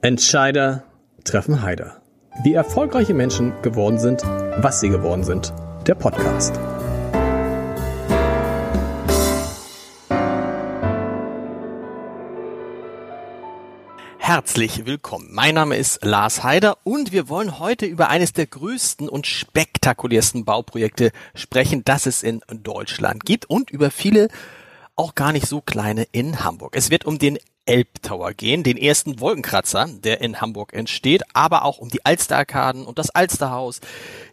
Entscheider treffen Heider. Wie erfolgreiche Menschen geworden sind, was sie geworden sind. Der Podcast. Herzlich willkommen. Mein Name ist Lars Heider und wir wollen heute über eines der größten und spektakulärsten Bauprojekte sprechen, das es in Deutschland gibt und über viele auch gar nicht so kleine in Hamburg. Es wird um den Elbtower gehen, den ersten Wolkenkratzer, der in Hamburg entsteht, aber auch um die Alsterarkaden und das Alsterhaus,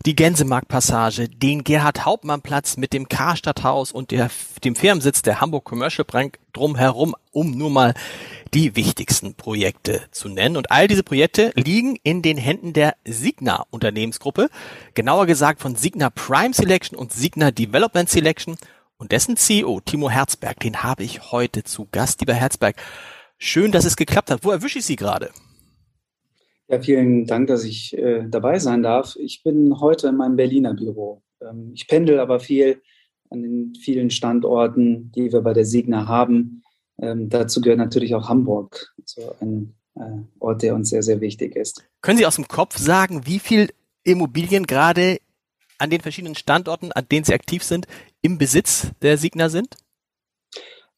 die Gänsemarktpassage, den Gerhard-Hauptmann-Platz mit dem Karstadthaus und der, dem Firmensitz der Hamburg Commercial Bank drumherum, um nur mal die wichtigsten Projekte zu nennen. Und all diese Projekte liegen in den Händen der Signa Unternehmensgruppe, genauer gesagt von Signa Prime Selection und Signa Development Selection und dessen CEO Timo Herzberg, den habe ich heute zu Gast. Lieber Herzberg, schön, dass es geklappt hat. Wo erwische ich Sie gerade? Ja, vielen Dank, dass ich äh, dabei sein darf. Ich bin heute in meinem Berliner Büro. Ähm, ich pendel aber viel an den vielen Standorten, die wir bei der Signa haben. Ähm, dazu gehört natürlich auch Hamburg, so ein äh, Ort, der uns sehr, sehr wichtig ist. Können Sie aus dem Kopf sagen, wie viel Immobilien gerade an den verschiedenen Standorten, an denen Sie aktiv sind, im Besitz der Signa sind?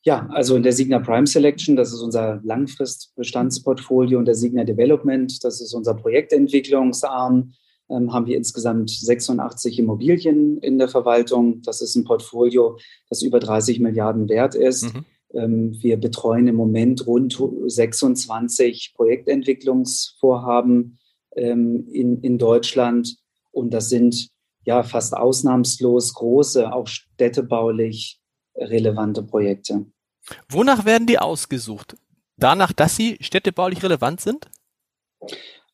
Ja, also in der Signa Prime Selection, das ist unser Langfristbestandsportfolio und der Signa Development, das ist unser Projektentwicklungsarm, ähm, haben wir insgesamt 86 Immobilien in der Verwaltung. Das ist ein Portfolio, das über 30 Milliarden wert ist. Mhm. Ähm, wir betreuen im Moment rund 26 Projektentwicklungsvorhaben ähm, in, in Deutschland und das sind ja fast ausnahmslos große, auch städtebaulich relevante Projekte. Wonach werden die ausgesucht? Danach, dass sie städtebaulich relevant sind?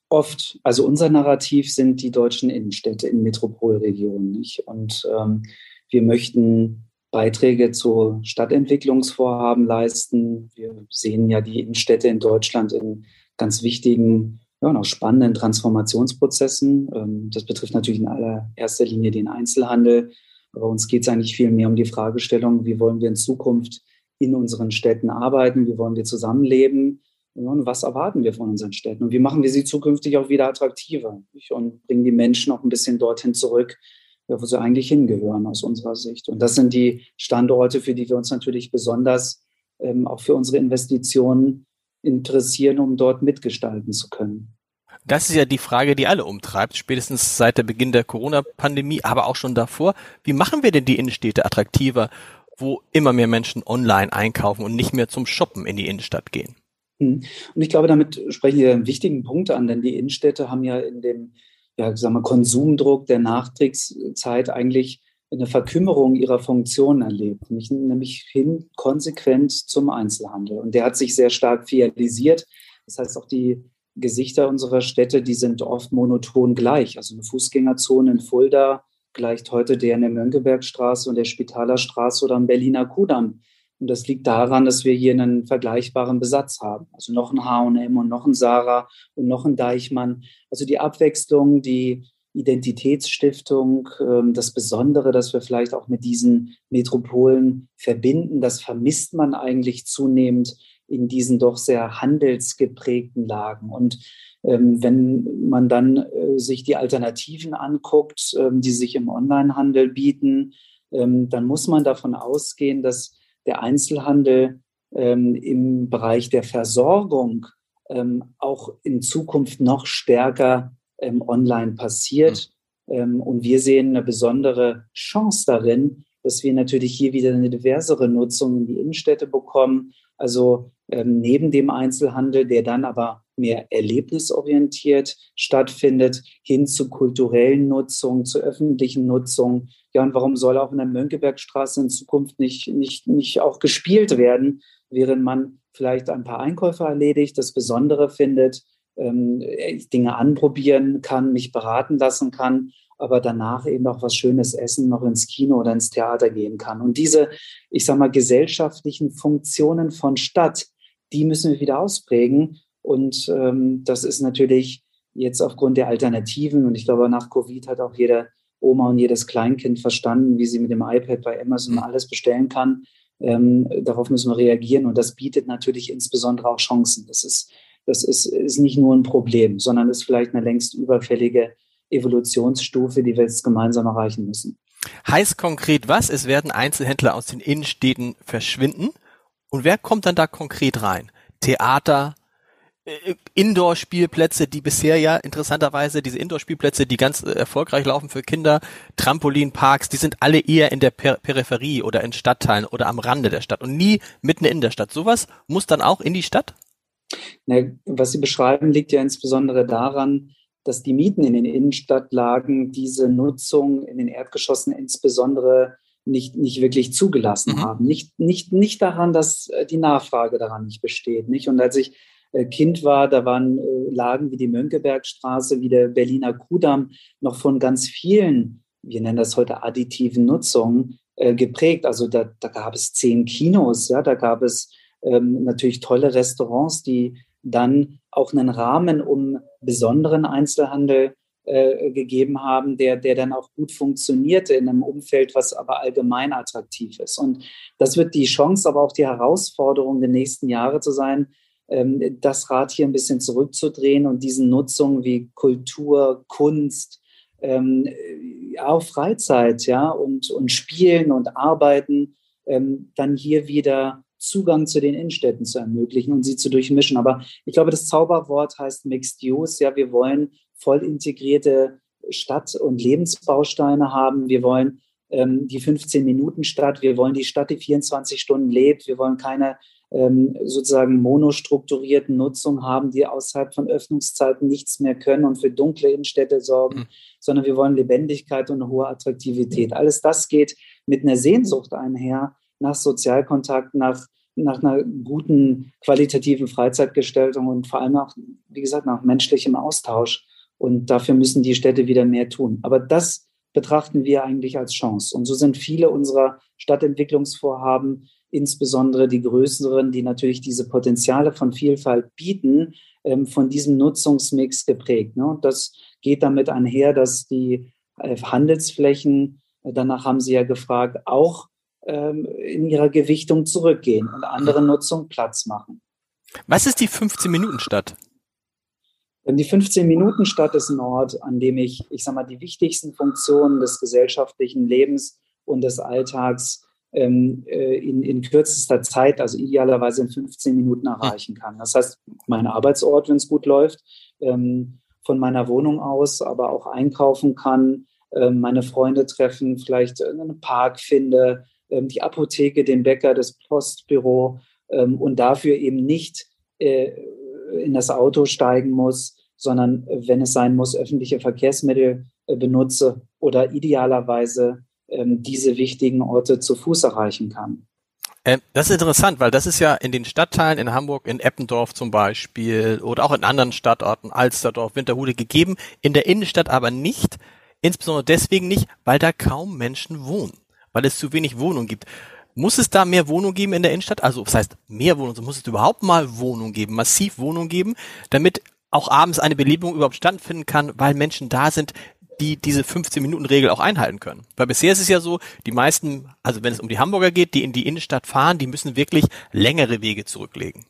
Oft. Also unser Narrativ sind die deutschen Innenstädte in Metropolregionen. Nicht? Und ähm, wir möchten Beiträge zu Stadtentwicklungsvorhaben leisten. Wir sehen ja die Innenstädte in Deutschland in ganz wichtigen ja, noch spannenden Transformationsprozessen. Ähm, das betrifft natürlich in allererster Linie den Einzelhandel. Aber uns geht es eigentlich viel mehr um die Fragestellung, wie wollen wir in Zukunft in unseren Städten arbeiten, wie wollen wir zusammenleben und was erwarten wir von unseren Städten und wie machen wir sie zukünftig auch wieder attraktiver und bringen die Menschen auch ein bisschen dorthin zurück, wo sie eigentlich hingehören aus unserer Sicht. Und das sind die Standorte, für die wir uns natürlich besonders ähm, auch für unsere Investitionen interessieren, um dort mitgestalten zu können. Das ist ja die Frage, die alle umtreibt, spätestens seit der Beginn der Corona-Pandemie, aber auch schon davor. Wie machen wir denn die Innenstädte attraktiver, wo immer mehr Menschen online einkaufen und nicht mehr zum Shoppen in die Innenstadt gehen? Hm. Und ich glaube, damit sprechen wir einen wichtigen Punkt an, denn die Innenstädte haben ja in dem ja, sagen wir, Konsumdruck der Nachkriegszeit eigentlich eine Verkümmerung ihrer Funktion erlebt, nämlich hin konsequent zum Einzelhandel. Und der hat sich sehr stark fialisiert. Das heißt, auch die Gesichter unserer Städte, die sind oft monoton gleich. Also eine Fußgängerzone in Fulda gleicht heute der in der Mönckebergstraße und der Spitalerstraße oder am Berliner Kudamm. Und das liegt daran, dass wir hier einen vergleichbaren Besatz haben. Also noch ein H&M und noch ein Sarah und noch ein Deichmann. Also die Abwechslung, die Identitätsstiftung, ähm, das Besondere, das wir vielleicht auch mit diesen Metropolen verbinden, das vermisst man eigentlich zunehmend in diesen doch sehr handelsgeprägten Lagen. Und wenn man dann äh, sich die Alternativen anguckt, ähm, die sich im Onlinehandel bieten, dann muss man davon ausgehen, dass der Einzelhandel im Bereich der Versorgung auch in Zukunft noch stärker ähm, online passiert. Mhm. Ähm, und wir sehen eine besondere Chance darin, dass wir natürlich hier wieder eine diversere Nutzung in die Innenstädte bekommen. Also ähm, neben dem Einzelhandel, der dann aber mehr erlebnisorientiert stattfindet, hin zu kulturellen Nutzung, zu öffentlichen Nutzung. Ja, und warum soll auch in der Mönckebergstraße in Zukunft nicht, nicht, nicht auch gespielt werden, während man vielleicht ein paar Einkäufe erledigt, das Besondere findet, ähm, Dinge anprobieren kann, mich beraten lassen kann, aber danach eben auch was Schönes essen, noch ins Kino oder ins Theater gehen kann. Und diese, ich sag mal, gesellschaftlichen Funktionen von Stadt, die müssen wir wieder ausprägen. Und ähm, das ist natürlich jetzt aufgrund der Alternativen. Und ich glaube, nach Covid hat auch jeder Oma und jedes Kleinkind verstanden, wie sie mit dem iPad bei Amazon alles bestellen kann. Ähm, darauf müssen wir reagieren. Und das bietet natürlich insbesondere auch Chancen. Das ist das ist, ist nicht nur ein Problem, sondern ist vielleicht eine längst überfällige Evolutionsstufe, die wir jetzt gemeinsam erreichen müssen. Heißt konkret was? Es werden Einzelhändler aus den Innenstädten verschwinden. Und wer kommt dann da konkret rein? Theater, Indoor-Spielplätze, die bisher ja interessanterweise, diese Indoor-Spielplätze, die ganz äh, erfolgreich laufen für Kinder, Trampolinparks, die sind alle eher in der per Peripherie oder in Stadtteilen oder am Rande der Stadt und nie mitten in der Stadt. Sowas muss dann auch in die Stadt? Na, was Sie beschreiben, liegt ja insbesondere daran, dass die Mieten in den Innenstadtlagen diese Nutzung in den Erdgeschossen insbesondere nicht, nicht wirklich zugelassen mhm. haben. Nicht, nicht, nicht daran, dass äh, die Nachfrage daran nicht besteht. Nicht? Und als ich äh, Kind war, da waren äh, Lagen wie die Mönckebergstraße, wie der Berliner Kudamm noch von ganz vielen, wir nennen das heute additiven Nutzungen, äh, geprägt. Also da, da gab es zehn Kinos, ja, da gab es ähm, natürlich tolle Restaurants, die dann auch einen Rahmen um besonderen Einzelhandel äh, gegeben haben, der, der dann auch gut funktionierte in einem Umfeld, was aber allgemein attraktiv ist. Und das wird die Chance, aber auch die Herausforderung der nächsten Jahre zu sein, das Rad hier ein bisschen zurückzudrehen und diesen Nutzungen wie Kultur, Kunst, ähm, auch Freizeit, ja, und, und Spielen und Arbeiten, ähm, dann hier wieder Zugang zu den Innenstädten zu ermöglichen und sie zu durchmischen. Aber ich glaube, das Zauberwort heißt Mixed Use. Ja, wir wollen voll integrierte Stadt- und Lebensbausteine haben. Wir wollen ähm, die 15-Minuten-Stadt. Wir wollen die Stadt, die 24 Stunden lebt. Wir wollen keine ähm, sozusagen monostrukturierten Nutzung haben, die außerhalb von Öffnungszeiten nichts mehr können und für dunkle Innenstädte sorgen, mhm. sondern wir wollen Lebendigkeit und eine hohe Attraktivität. Alles das geht mit einer Sehnsucht einher nach Sozialkontakt, nach, nach einer guten qualitativen Freizeitgestaltung und vor allem auch, wie gesagt, nach menschlichem Austausch. Und dafür müssen die Städte wieder mehr tun. Aber das betrachten wir eigentlich als Chance. Und so sind viele unserer Stadtentwicklungsvorhaben insbesondere die größeren, die natürlich diese Potenziale von Vielfalt bieten, ähm, von diesem Nutzungsmix geprägt. Ne? Und das geht damit einher, dass die äh, Handelsflächen, äh, danach haben Sie ja gefragt, auch ähm, in ihrer Gewichtung zurückgehen und andere Nutzung Platz machen. Was ist die 15-Minuten-Stadt? Die 15-Minuten-Stadt ist ein Ort, an dem ich, ich sag mal, die wichtigsten Funktionen des gesellschaftlichen Lebens und des Alltags ähm, äh, in, in kürzester Zeit, also idealerweise in 15 Minuten erreichen kann. Das heißt, mein Arbeitsort, wenn es gut läuft, ähm, von meiner Wohnung aus, aber auch einkaufen kann, ähm, meine Freunde treffen, vielleicht einen Park finde, ähm, die Apotheke, den Bäcker, das Postbüro ähm, und dafür eben nicht äh, in das Auto steigen muss, sondern wenn es sein muss, öffentliche Verkehrsmittel äh, benutze oder idealerweise diese wichtigen Orte zu Fuß erreichen kann. Ähm, das ist interessant, weil das ist ja in den Stadtteilen in Hamburg, in Eppendorf zum Beispiel oder auch in anderen Stadtorten, Alsterdorf, Winterhude gegeben, in der Innenstadt aber nicht, insbesondere deswegen nicht, weil da kaum Menschen wohnen, weil es zu wenig Wohnungen gibt. Muss es da mehr Wohnungen geben in der Innenstadt? Also, das heißt, mehr Wohnungen, muss es überhaupt mal Wohnungen geben, massiv Wohnungen geben, damit auch abends eine Belebung überhaupt stattfinden kann, weil Menschen da sind, die diese 15-Minuten-Regel auch einhalten können. Weil bisher ist es ja so, die meisten, also wenn es um die Hamburger geht, die in die Innenstadt fahren, die müssen wirklich längere Wege zurücklegen.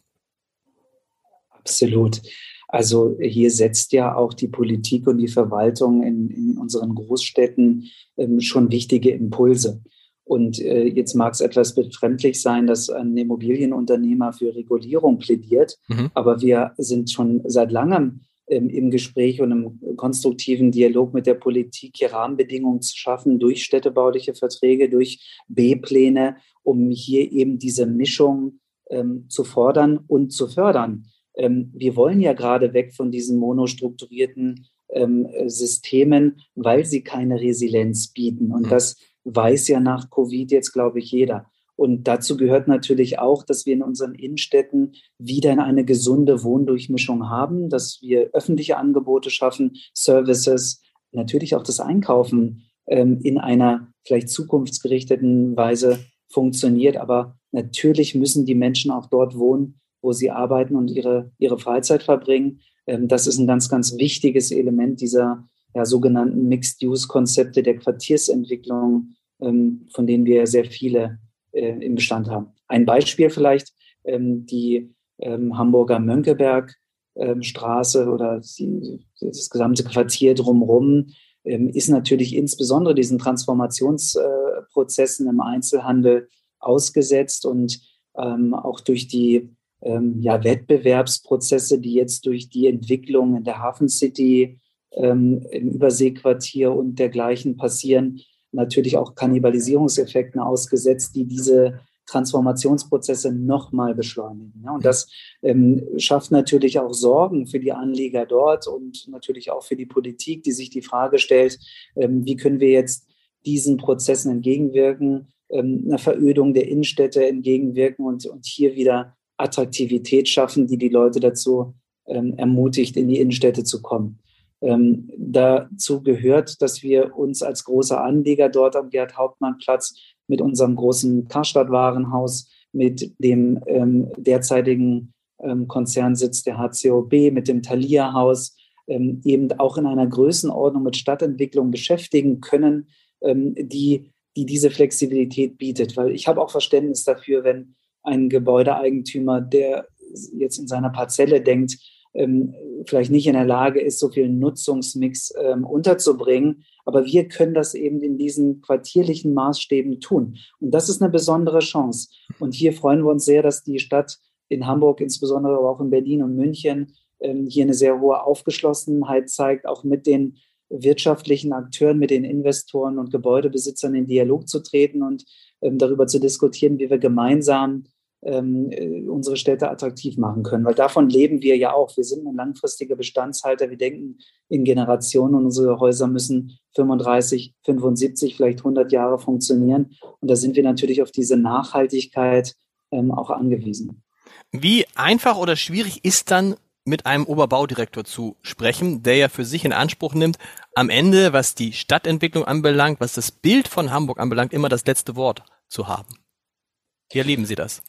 Absolut. Also hier setzt ja auch die Politik und die Verwaltung in, in unseren Großstädten ähm, schon wichtige Impulse. Und äh, jetzt mag es etwas befremdlich sein, dass ein Immobilienunternehmer für Regulierung plädiert, mhm. aber wir sind schon seit langem im Gespräch und im konstruktiven Dialog mit der Politik hier Rahmenbedingungen zu schaffen durch städtebauliche Verträge, durch B-Pläne, um hier eben diese Mischung ähm, zu fordern und zu fördern. Ähm, wir wollen ja gerade weg von diesen monostrukturierten ähm, Systemen, weil sie keine Resilienz bieten. Und mhm. das weiß ja nach Covid jetzt, glaube ich, jeder. Und dazu gehört natürlich auch, dass wir in unseren Innenstädten wieder eine gesunde Wohndurchmischung haben, dass wir öffentliche Angebote schaffen, Services, natürlich auch das Einkaufen ähm, in einer vielleicht zukunftsgerichteten Weise funktioniert. Aber natürlich müssen die Menschen auch dort wohnen, wo sie arbeiten und ihre, ihre Freizeit verbringen. Ähm, das ist ein ganz, ganz wichtiges Element dieser ja, sogenannten Mixed-Use-Konzepte der Quartiersentwicklung, ähm, von denen wir sehr viele äh, im Bestand haben. Ein Beispiel vielleicht, ähm, die ähm, Hamburger Mönckeberg ähm, oder die, das gesamte Quartier drumherum ähm, ist natürlich insbesondere diesen Transformationsprozessen im Einzelhandel ausgesetzt und ähm, auch durch die ähm, ja, Wettbewerbsprozesse, die jetzt durch die Entwicklung in der Hafen City, im Überseequartier und dergleichen passieren, natürlich auch Kannibalisierungseffekten ausgesetzt, die diese Transformationsprozesse nochmal beschleunigen. Ja, und das ähm, schafft natürlich auch Sorgen für die Anleger dort und natürlich auch für die Politik, die sich die Frage stellt, ähm, wie können wir jetzt diesen Prozessen entgegenwirken, ähm, einer Verödung der Innenstädte entgegenwirken und, und hier wieder Attraktivität schaffen, die die Leute dazu ähm, ermutigt, in die Innenstädte zu kommen. Ähm, dazu gehört, dass wir uns als großer Anleger dort am Gerd-Hauptmann-Platz mit unserem großen Karstadt-Warenhaus, mit dem ähm, derzeitigen ähm, Konzernsitz der HCOB, mit dem Thalia-Haus, ähm, eben auch in einer Größenordnung mit Stadtentwicklung beschäftigen können, ähm, die, die diese Flexibilität bietet. Weil ich habe auch Verständnis dafür, wenn ein Gebäudeeigentümer, der jetzt in seiner Parzelle denkt, ähm, vielleicht nicht in der Lage ist, so viel Nutzungsmix ähm, unterzubringen. Aber wir können das eben in diesen quartierlichen Maßstäben tun. Und das ist eine besondere Chance. Und hier freuen wir uns sehr, dass die Stadt in Hamburg, insbesondere aber auch in Berlin und München, ähm, hier eine sehr hohe Aufgeschlossenheit zeigt, auch mit den wirtschaftlichen Akteuren, mit den Investoren und Gebäudebesitzern in Dialog zu treten und ähm, darüber zu diskutieren, wie wir gemeinsam ähm, äh, unsere Städte attraktiv machen können. Weil davon leben wir ja auch. Wir sind ein langfristiger Bestandshalter. Wir denken in Generationen und unsere Häuser müssen 35, 75, vielleicht 100 Jahre funktionieren. Und da sind wir natürlich auf diese Nachhaltigkeit ähm, auch angewiesen. Wie einfach oder schwierig ist dann mit einem Oberbaudirektor zu sprechen, der ja für sich in Anspruch nimmt, am Ende, was die Stadtentwicklung anbelangt, was das Bild von Hamburg anbelangt, immer das letzte Wort zu haben. Wie erleben Sie das?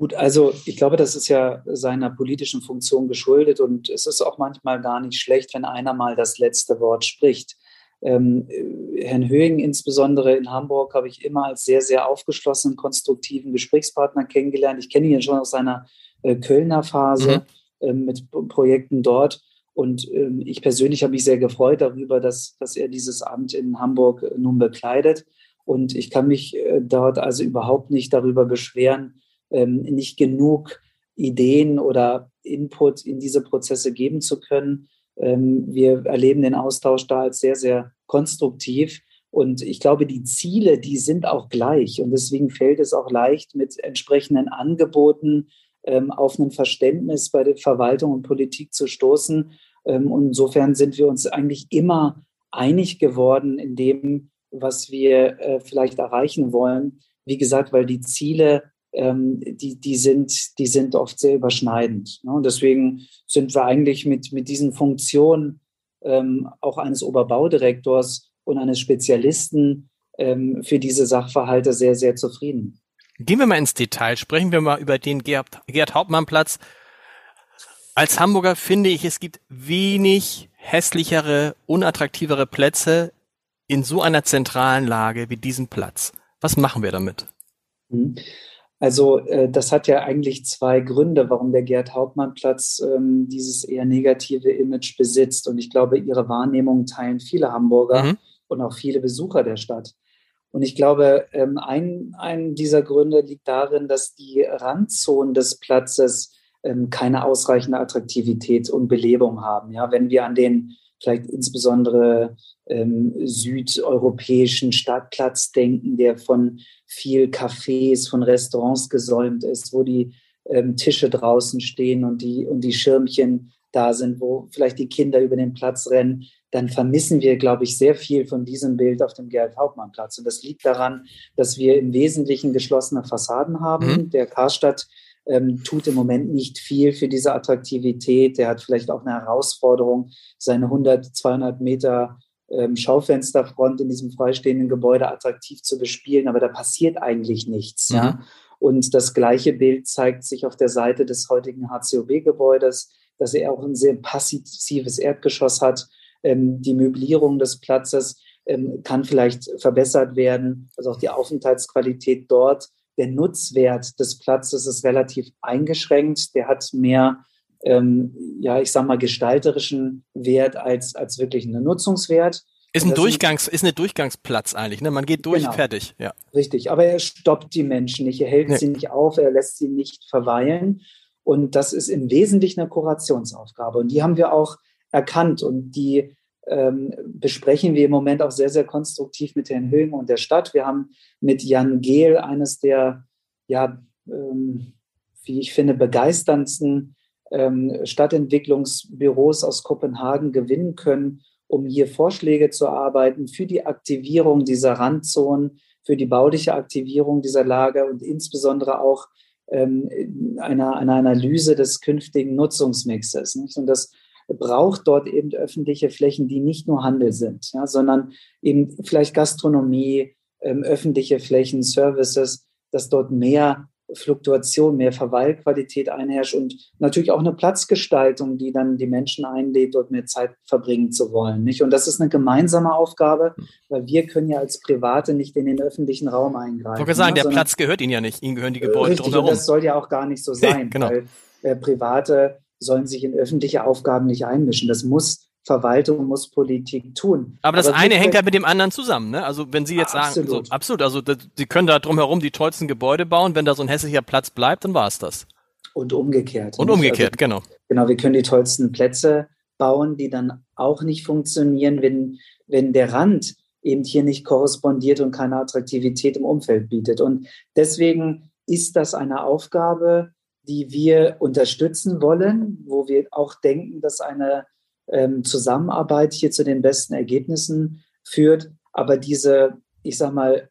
Gut, also ich glaube, das ist ja seiner politischen Funktion geschuldet und es ist auch manchmal gar nicht schlecht, wenn einer mal das letzte Wort spricht. Ähm, Herrn Höhing insbesondere in Hamburg habe ich immer als sehr, sehr aufgeschlossenen, konstruktiven Gesprächspartner kennengelernt. Ich kenne ihn schon aus seiner äh, Kölner Phase mhm. äh, mit Projekten dort. Und ähm, ich persönlich habe mich sehr gefreut darüber, dass, dass er dieses Amt in Hamburg äh, nun bekleidet. Und ich kann mich äh, dort also überhaupt nicht darüber beschweren, ähm, nicht genug Ideen oder Input in diese Prozesse geben zu können. Ähm, wir erleben den Austausch da als sehr, sehr konstruktiv. Und ich glaube, die Ziele, die sind auch gleich. Und deswegen fällt es auch leicht, mit entsprechenden Angeboten ähm, auf ein Verständnis bei der Verwaltung und Politik zu stoßen. Ähm, und insofern sind wir uns eigentlich immer einig geworden in dem, was wir äh, vielleicht erreichen wollen. Wie gesagt, weil die Ziele ähm, die, die, sind, die sind oft sehr überschneidend. Ne? Und deswegen sind wir eigentlich mit, mit diesen Funktionen ähm, auch eines Oberbaudirektors und eines Spezialisten ähm, für diese Sachverhalte sehr, sehr zufrieden. Gehen wir mal ins Detail, sprechen wir mal über den Gerd, Gerd Hauptmann Platz. Als Hamburger finde ich, es gibt wenig hässlichere, unattraktivere Plätze in so einer zentralen Lage wie diesem Platz. Was machen wir damit? Also äh, das hat ja eigentlich zwei Gründe, warum der Gerd-Hauptmann-Platz ähm, dieses eher negative Image besitzt. Und ich glaube, ihre Wahrnehmung teilen viele Hamburger mhm. und auch viele Besucher der Stadt. Und ich glaube, ähm, ein, ein dieser Gründe liegt darin, dass die Randzonen des Platzes ähm, keine ausreichende Attraktivität und Belebung haben. Ja, wenn wir an den vielleicht insbesondere ähm, südeuropäischen Stadtplatz denken, der von viel Cafés, von Restaurants gesäumt ist, wo die ähm, Tische draußen stehen und die, und die Schirmchen da sind, wo vielleicht die Kinder über den Platz rennen, dann vermissen wir, glaube ich, sehr viel von diesem Bild auf dem Gerald-Hauptmann-Platz. Und das liegt daran, dass wir im Wesentlichen geschlossene Fassaden haben. Mhm. Der Karstadt ähm, tut im Moment nicht viel für diese Attraktivität. Der hat vielleicht auch eine Herausforderung, seine 100, 200 Meter ähm, Schaufensterfront in diesem freistehenden Gebäude attraktiv zu bespielen, aber da passiert eigentlich nichts. Mhm. Ja? Und das gleiche Bild zeigt sich auf der Seite des heutigen HCOB-Gebäudes, dass er auch ein sehr passives Erdgeschoss hat. Ähm, die Möblierung des Platzes ähm, kann vielleicht verbessert werden, also auch die Aufenthaltsqualität dort der Nutzwert des Platzes ist relativ eingeschränkt. Der hat mehr ähm, ja, ich sag mal, gestalterischen Wert als, als wirklich einen Nutzungswert. Ist ein Durchgangs, ist eine Durchgangsplatz eigentlich, ne? Man geht durch, genau. fertig, ja. Richtig, aber er stoppt die Menschen nicht, er hält nee. sie nicht auf, er lässt sie nicht verweilen. Und das ist im Wesentlichen eine Kurationsaufgabe. Und die haben wir auch erkannt und die ähm, besprechen wir im Moment auch sehr, sehr konstruktiv mit Herrn Högen und der Stadt. Wir haben mit Jan Gehl eines der, ja, ähm, wie ich finde, begeisterndsten ähm, Stadtentwicklungsbüros aus Kopenhagen gewinnen können, um hier Vorschläge zu erarbeiten für die Aktivierung dieser Randzonen, für die bauliche Aktivierung dieser Lage und insbesondere auch ähm, einer, einer Analyse des künftigen Nutzungsmixes. Nicht? Und das braucht dort eben öffentliche Flächen, die nicht nur Handel sind, ja, sondern eben vielleicht Gastronomie, ähm, öffentliche Flächen, Services, dass dort mehr Fluktuation, mehr Verweilqualität einherrscht und natürlich auch eine Platzgestaltung, die dann die Menschen einlädt, dort mehr Zeit verbringen zu wollen. Nicht? Und das ist eine gemeinsame Aufgabe, weil wir können ja als Private nicht in den öffentlichen Raum eingreifen. Ich wollte sagen, ne? der Platz gehört Ihnen ja nicht, Ihnen gehören die Gebäude richtig, drumherum. Und das soll ja auch gar nicht so sein, genau. weil äh, Private sollen sich in öffentliche Aufgaben nicht einmischen. Das muss Verwaltung muss Politik tun. Aber das Aber eine hängt ja mit dem anderen zusammen, ne? Also wenn Sie jetzt absolut. sagen, so, absolut, also Sie können da drumherum die tollsten Gebäude bauen, wenn da so ein hässlicher Platz bleibt, dann war es das. Und umgekehrt. Und umgekehrt, also, genau. Genau, wir können die tollsten Plätze bauen, die dann auch nicht funktionieren, wenn, wenn der Rand eben hier nicht korrespondiert und keine Attraktivität im Umfeld bietet. Und deswegen ist das eine Aufgabe, die wir unterstützen wollen, wo wir auch denken, dass eine ähm, Zusammenarbeit hier zu den besten Ergebnissen führt. Aber diese, ich sag mal,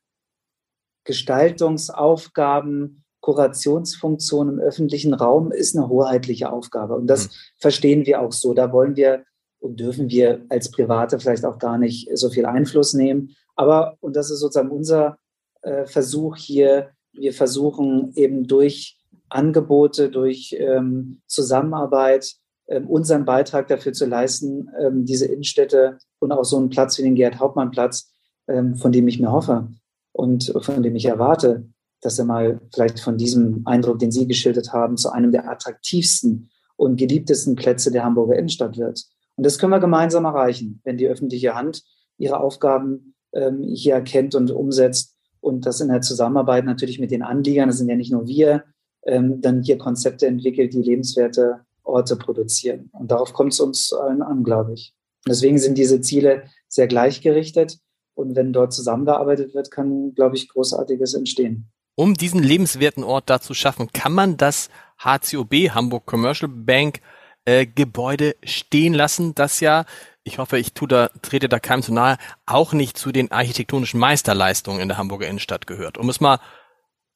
Gestaltungsaufgaben, Kurationsfunktion im öffentlichen Raum ist eine hoheitliche Aufgabe. Und das mhm. verstehen wir auch so. Da wollen wir und dürfen wir als Private vielleicht auch gar nicht so viel Einfluss nehmen. Aber, und das ist sozusagen unser äh, Versuch hier, wir versuchen eben durch Angebote, durch ähm, Zusammenarbeit ähm, unseren Beitrag dafür zu leisten, ähm, diese Innenstädte und auch so einen Platz wie den Gerd-Hauptmann-Platz, ähm, von dem ich mir hoffe und von dem ich erwarte, dass er mal vielleicht von diesem Eindruck, den Sie geschildert haben, zu einem der attraktivsten und geliebtesten Plätze der Hamburger Innenstadt wird. Und das können wir gemeinsam erreichen, wenn die öffentliche Hand ihre Aufgaben ähm, hier erkennt und umsetzt und das in der Zusammenarbeit natürlich mit den Anliegern, das sind ja nicht nur wir, ähm, dann hier Konzepte entwickelt, die lebenswerte Orte produzieren. Und darauf kommt es uns allen an, glaube ich. deswegen sind diese Ziele sehr gleichgerichtet. Und wenn dort zusammengearbeitet wird, kann, glaube ich, Großartiges entstehen. Um diesen lebenswerten Ort da zu schaffen, kann man das HCOB, Hamburg Commercial Bank, äh, Gebäude stehen lassen, das ja, ich hoffe, ich tu da, trete da keinem zu nahe, auch nicht zu den architektonischen Meisterleistungen in der Hamburger Innenstadt gehört, um es mal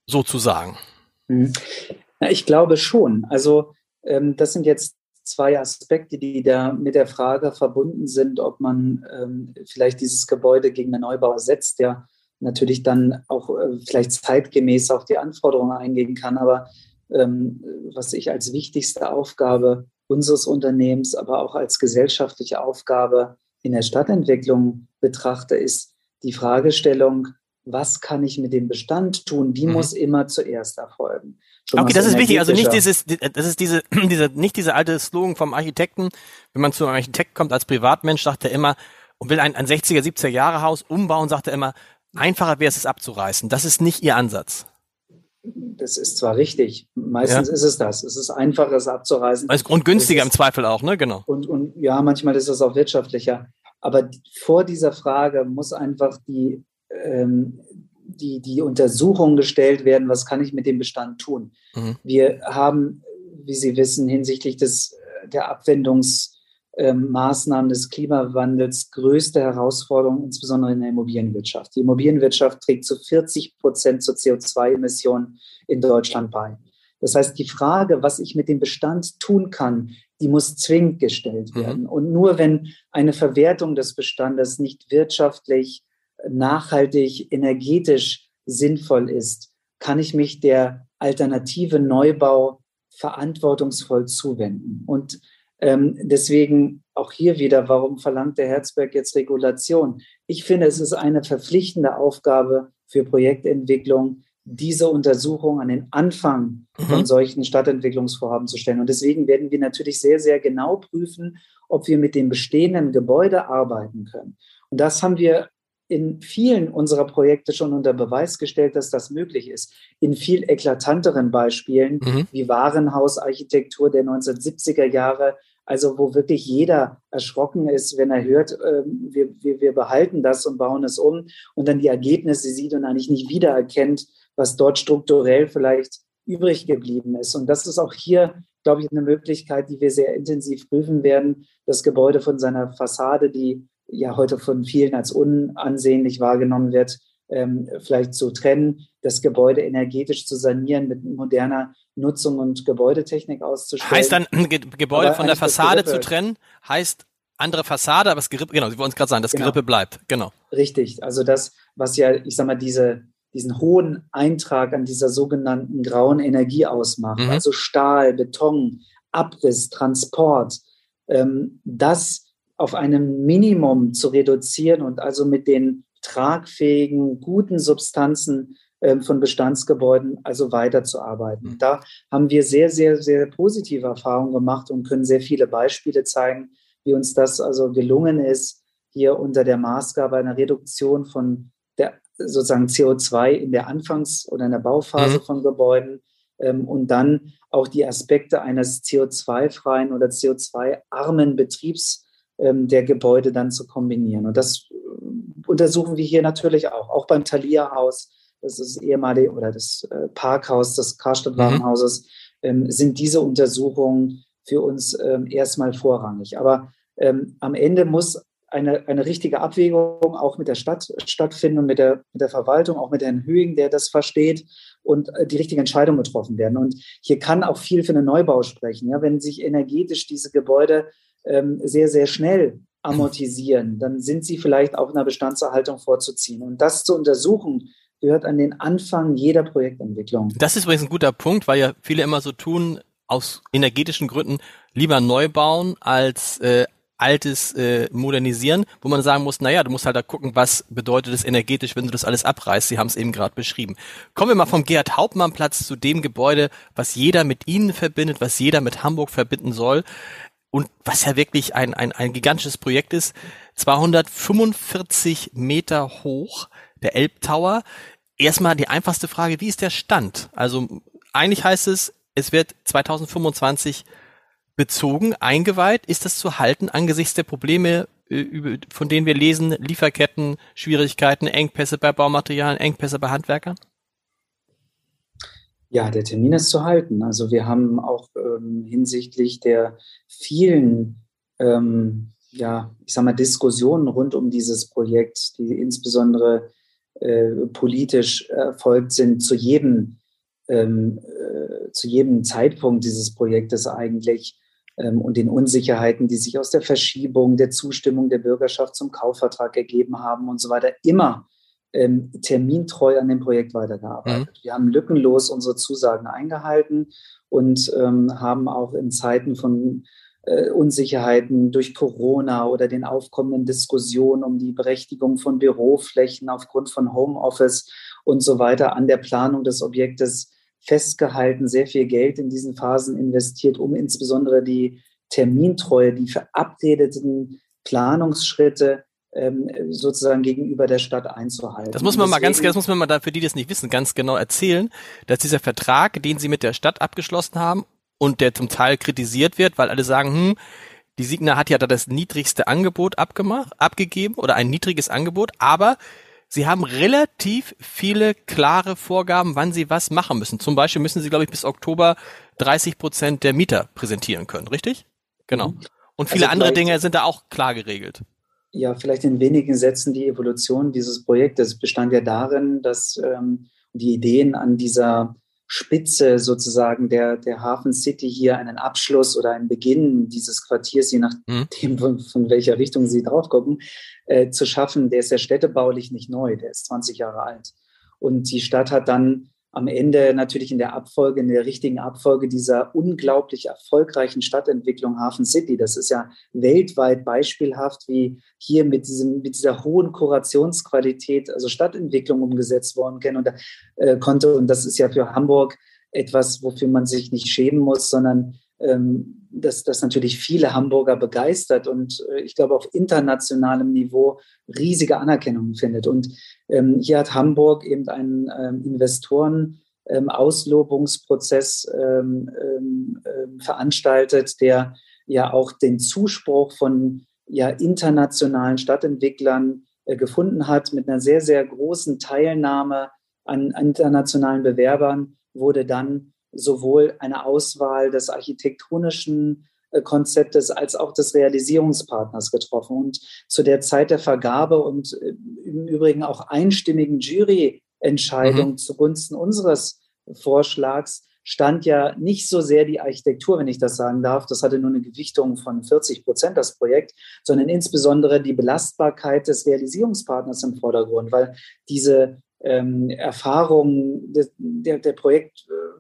so zu sagen. Mhm. Ich glaube schon. Also ähm, das sind jetzt zwei Aspekte, die da mit der Frage verbunden sind, ob man ähm, vielleicht dieses Gebäude gegen einen Neubau ersetzt, der natürlich dann auch äh, vielleicht zeitgemäß auf die Anforderungen eingehen kann. Aber ähm, was ich als wichtigste Aufgabe unseres Unternehmens, aber auch als gesellschaftliche Aufgabe in der Stadtentwicklung betrachte, ist die Fragestellung, was kann ich mit dem Bestand tun? Die mhm. muss immer zuerst erfolgen. Okay, das ist wichtig. Also nicht dieses, das ist diese, diese, nicht diese alte Slogan vom Architekten. Wenn man zu einem Architekt kommt als Privatmensch, sagt er immer und will ein, ein 60er, 70er Jahre Haus umbauen, sagt er immer, einfacher wäre es, es abzureißen. Das ist nicht Ihr Ansatz. Das ist zwar richtig. Meistens ja. ist es das. Es ist einfacher, es abzureißen. Und günstiger ist, im Zweifel auch, ne? Genau. Und, und ja, manchmal ist es auch wirtschaftlicher. Aber vor dieser Frage muss einfach die, ähm, die, die Untersuchung gestellt werden, was kann ich mit dem Bestand tun. Mhm. Wir haben, wie Sie wissen, hinsichtlich des, der Abwendungsmaßnahmen des Klimawandels größte Herausforderungen, insbesondere in der Immobilienwirtschaft. Die Immobilienwirtschaft trägt zu 40 Prozent zur CO2-Emissionen in Deutschland bei. Das heißt, die Frage, was ich mit dem Bestand tun kann, die muss zwingend gestellt mhm. werden. Mhm. Und nur wenn eine Verwertung des Bestandes nicht wirtschaftlich nachhaltig, energetisch sinnvoll ist, kann ich mich der alternative Neubau verantwortungsvoll zuwenden. Und ähm, deswegen auch hier wieder, warum verlangt der Herzberg jetzt Regulation? Ich finde, es ist eine verpflichtende Aufgabe für Projektentwicklung, diese Untersuchung an den Anfang mhm. von solchen Stadtentwicklungsvorhaben zu stellen. Und deswegen werden wir natürlich sehr, sehr genau prüfen, ob wir mit dem bestehenden Gebäude arbeiten können. Und das haben wir in vielen unserer Projekte schon unter Beweis gestellt, dass das möglich ist. In viel eklatanteren Beispielen mhm. wie Warenhausarchitektur der 1970er Jahre, also wo wirklich jeder erschrocken ist, wenn er hört, äh, wir, wir, wir behalten das und bauen es um und dann die Ergebnisse sieht und eigentlich nicht wiedererkennt, was dort strukturell vielleicht übrig geblieben ist. Und das ist auch hier, glaube ich, eine Möglichkeit, die wir sehr intensiv prüfen werden, das Gebäude von seiner Fassade, die ja heute von vielen als unansehnlich wahrgenommen wird, ähm, vielleicht zu trennen, das Gebäude energetisch zu sanieren, mit moderner Nutzung und Gebäudetechnik auszustellen. Heißt dann, Ge Gebäude aber von der Fassade zu trennen, heißt andere Fassade, aber das Gerippe, genau, Sie wollen es gerade sagen, das genau. Gerippe bleibt, genau. Richtig, also das, was ja, ich sag mal, diese, diesen hohen Eintrag an dieser sogenannten grauen Energie ausmacht, mhm. also Stahl, Beton, Abriss, Transport, ähm, das auf einem Minimum zu reduzieren und also mit den tragfähigen, guten Substanzen äh, von Bestandsgebäuden also weiterzuarbeiten. Mhm. Da haben wir sehr, sehr, sehr positive Erfahrungen gemacht und können sehr viele Beispiele zeigen, wie uns das also gelungen ist, hier unter der Maßgabe einer Reduktion von der sozusagen CO2 in der Anfangs- oder in der Bauphase mhm. von Gebäuden ähm, und dann auch die Aspekte eines CO2-freien oder CO2-armen Betriebs ähm, der Gebäude dann zu kombinieren. Und das äh, untersuchen wir hier natürlich auch, auch beim Thalia-Haus, das ist das ehemalige oder das äh, Parkhaus des Karstadt-Warenhauses, mhm. ähm, sind diese Untersuchungen für uns ähm, erstmal vorrangig. Aber ähm, am Ende muss eine, eine richtige Abwägung auch mit der Stadt stattfinden und mit der, mit der Verwaltung, auch mit Herrn Höing, der das versteht und äh, die richtige Entscheidung getroffen werden. Und hier kann auch viel für einen Neubau sprechen. Ja, wenn sich energetisch diese Gebäude ähm, sehr, sehr schnell amortisieren, dann sind sie vielleicht auch in der Bestandserhaltung vorzuziehen. Und das zu untersuchen, gehört an den Anfang jeder Projektentwicklung. Das ist übrigens ein guter Punkt, weil ja viele immer so tun, aus energetischen Gründen lieber neu bauen als äh, altes äh, modernisieren, wo man sagen muss, naja, du musst halt da gucken, was bedeutet es energetisch, wenn du das alles abreißt. Sie haben es eben gerade beschrieben. Kommen wir mal vom Gerhard Hauptmann Platz zu dem Gebäude, was jeder mit Ihnen verbindet, was jeder mit Hamburg verbinden soll und was ja wirklich ein, ein, ein gigantisches Projekt ist. 245 Meter hoch, der Elbtower. Erstmal die einfachste Frage, wie ist der Stand? Also eigentlich heißt es, es wird 2025 bezogen, eingeweiht. Ist das zu halten angesichts der Probleme, äh, von denen wir lesen, Lieferketten, Schwierigkeiten, Engpässe bei Baumaterialien, Engpässe bei Handwerkern? Ja, der Termin ist zu halten. Also wir haben auch ähm, hinsichtlich der vielen, ähm, ja, ich sag mal, Diskussionen rund um dieses Projekt, die insbesondere äh, politisch erfolgt sind, zu jedem, ähm, äh, zu jedem Zeitpunkt dieses Projektes eigentlich ähm, und den Unsicherheiten, die sich aus der Verschiebung, der Zustimmung der Bürgerschaft zum Kaufvertrag ergeben haben und so weiter, immer ähm, termintreu an dem Projekt weitergearbeitet. Mhm. Wir haben lückenlos unsere Zusagen eingehalten und ähm, haben auch in Zeiten von äh, Unsicherheiten durch Corona oder den aufkommenden Diskussionen um die Berechtigung von Büroflächen aufgrund von Homeoffice und so weiter an der Planung des Objektes festgehalten, sehr viel Geld in diesen Phasen investiert, um insbesondere die Termintreue, die verabredeten Planungsschritte sozusagen gegenüber der Stadt einzuhalten. Das muss man Deswegen, mal ganz, das muss man mal da, für die das nicht wissen, ganz genau erzählen, dass dieser Vertrag, den sie mit der Stadt abgeschlossen haben und der zum Teil kritisiert wird, weil alle sagen, hm, die Signa hat ja da das niedrigste Angebot abgemacht, abgegeben oder ein niedriges Angebot, aber Sie haben relativ viele klare Vorgaben, wann Sie was machen müssen. Zum Beispiel müssen Sie, glaube ich, bis Oktober 30 Prozent der Mieter präsentieren können, richtig? Genau. Mhm. Und viele also andere Dinge sind da auch klar geregelt. Ja, vielleicht in wenigen Sätzen die Evolution dieses Projektes bestand ja darin, dass ähm, die Ideen an dieser Spitze sozusagen der, der Hafen City hier einen Abschluss oder einen Beginn dieses Quartiers, je nachdem, mhm. von, von welcher Richtung Sie drauf gucken, äh, zu schaffen, der ist ja städtebaulich nicht neu, der ist 20 Jahre alt. Und die Stadt hat dann am Ende natürlich in der Abfolge, in der richtigen Abfolge dieser unglaublich erfolgreichen Stadtentwicklung Hafen City. Das ist ja weltweit beispielhaft, wie hier mit, diesem, mit dieser hohen Kurationsqualität, also Stadtentwicklung umgesetzt worden kann und, äh, konnte. Und das ist ja für Hamburg etwas, wofür man sich nicht schämen muss, sondern ähm, dass das natürlich viele Hamburger begeistert und äh, ich glaube auf internationalem Niveau riesige Anerkennung findet. Und ähm, hier hat Hamburg eben einen ähm, Investoren ähm, Auslobungsprozess ähm, ähm, veranstaltet, der ja auch den Zuspruch von ja, internationalen Stadtentwicklern äh, gefunden hat. Mit einer sehr, sehr großen Teilnahme an internationalen Bewerbern wurde dann sowohl eine Auswahl des architektonischen äh, Konzeptes als auch des Realisierungspartners getroffen. Und zu der Zeit der Vergabe und äh, im Übrigen auch einstimmigen Juryentscheidung mhm. zugunsten unseres Vorschlags stand ja nicht so sehr die Architektur, wenn ich das sagen darf. Das hatte nur eine Gewichtung von 40 Prozent, das Projekt, sondern insbesondere die Belastbarkeit des Realisierungspartners im Vordergrund, weil diese ähm, Erfahrungen der, der, der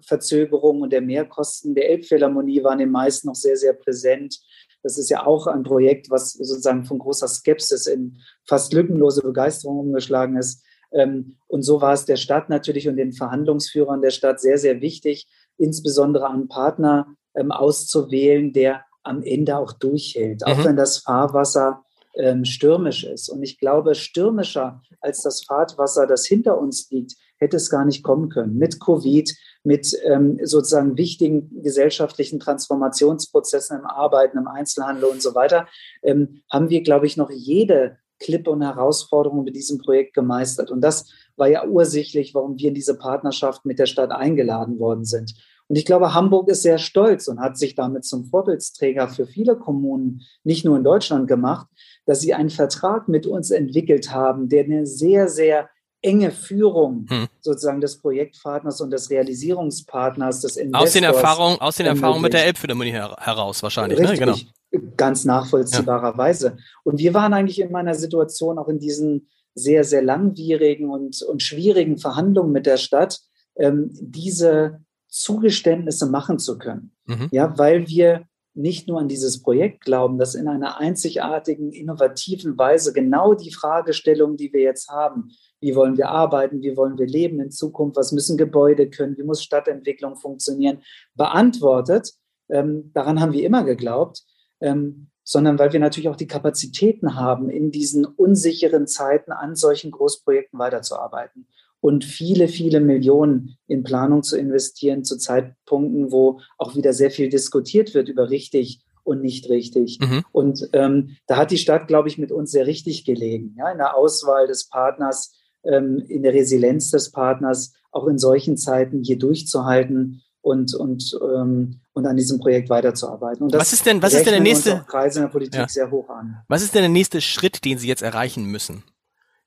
Projektverzögerung und der Mehrkosten der Elbphilharmonie waren den meisten noch sehr, sehr präsent. Das ist ja auch ein Projekt, was sozusagen von großer Skepsis in fast lückenlose Begeisterung umgeschlagen ist. Ähm, und so war es der Stadt natürlich und den Verhandlungsführern der Stadt sehr, sehr wichtig, insbesondere einen Partner ähm, auszuwählen, der am Ende auch durchhält, mhm. auch wenn das Fahrwasser ähm, stürmisch ist. Und ich glaube, stürmischer als das Fahrtwasser, das hinter uns liegt, hätte es gar nicht kommen können. Mit Covid, mit ähm, sozusagen wichtigen gesellschaftlichen Transformationsprozessen im Arbeiten, im Einzelhandel und so weiter, ähm, haben wir, glaube ich, noch jede Klippe und Herausforderung mit diesem Projekt gemeistert. Und das war ja ursächlich, warum wir in diese Partnerschaft mit der Stadt eingeladen worden sind. Und ich glaube, Hamburg ist sehr stolz und hat sich damit zum Vorbildsträger für viele Kommunen, nicht nur in Deutschland gemacht, dass sie einen Vertrag mit uns entwickelt haben, der eine sehr, sehr enge Führung hm. sozusagen des Projektpartners und des Realisierungspartners, des Investors. Aus den Erfahrungen, aus den Erfahrungen mit der Elbphilharmonie heraus wahrscheinlich, ne? Richtig, ne? Genau. Ganz nachvollziehbarerweise. Ja. Und wir waren eigentlich in meiner Situation auch in diesen sehr, sehr langwierigen und, und schwierigen Verhandlungen mit der Stadt, ähm, diese Zugeständnisse machen zu können. Mhm. Ja, weil wir nicht nur an dieses Projekt glauben, das in einer einzigartigen, innovativen Weise genau die Fragestellung, die wir jetzt haben, wie wollen wir arbeiten, wie wollen wir leben in Zukunft, was müssen Gebäude können, wie muss Stadtentwicklung funktionieren, beantwortet. Ähm, daran haben wir immer geglaubt, ähm, sondern weil wir natürlich auch die Kapazitäten haben, in diesen unsicheren Zeiten an solchen Großprojekten weiterzuarbeiten und viele, viele Millionen in Planung zu investieren zu Zeitpunkten, wo auch wieder sehr viel diskutiert wird über richtig und nicht richtig. Mhm. Und ähm, da hat die Stadt, glaube ich, mit uns sehr richtig gelegen, ja, in der Auswahl des Partners, ähm, in der Resilienz des Partners, auch in solchen Zeiten hier durchzuhalten und, und, ähm, und an diesem Projekt weiterzuarbeiten. Und was ist denn, was ist denn der nächste Kreise in der Politik ja. sehr hoch an. Was ist denn der nächste Schritt, den Sie jetzt erreichen müssen?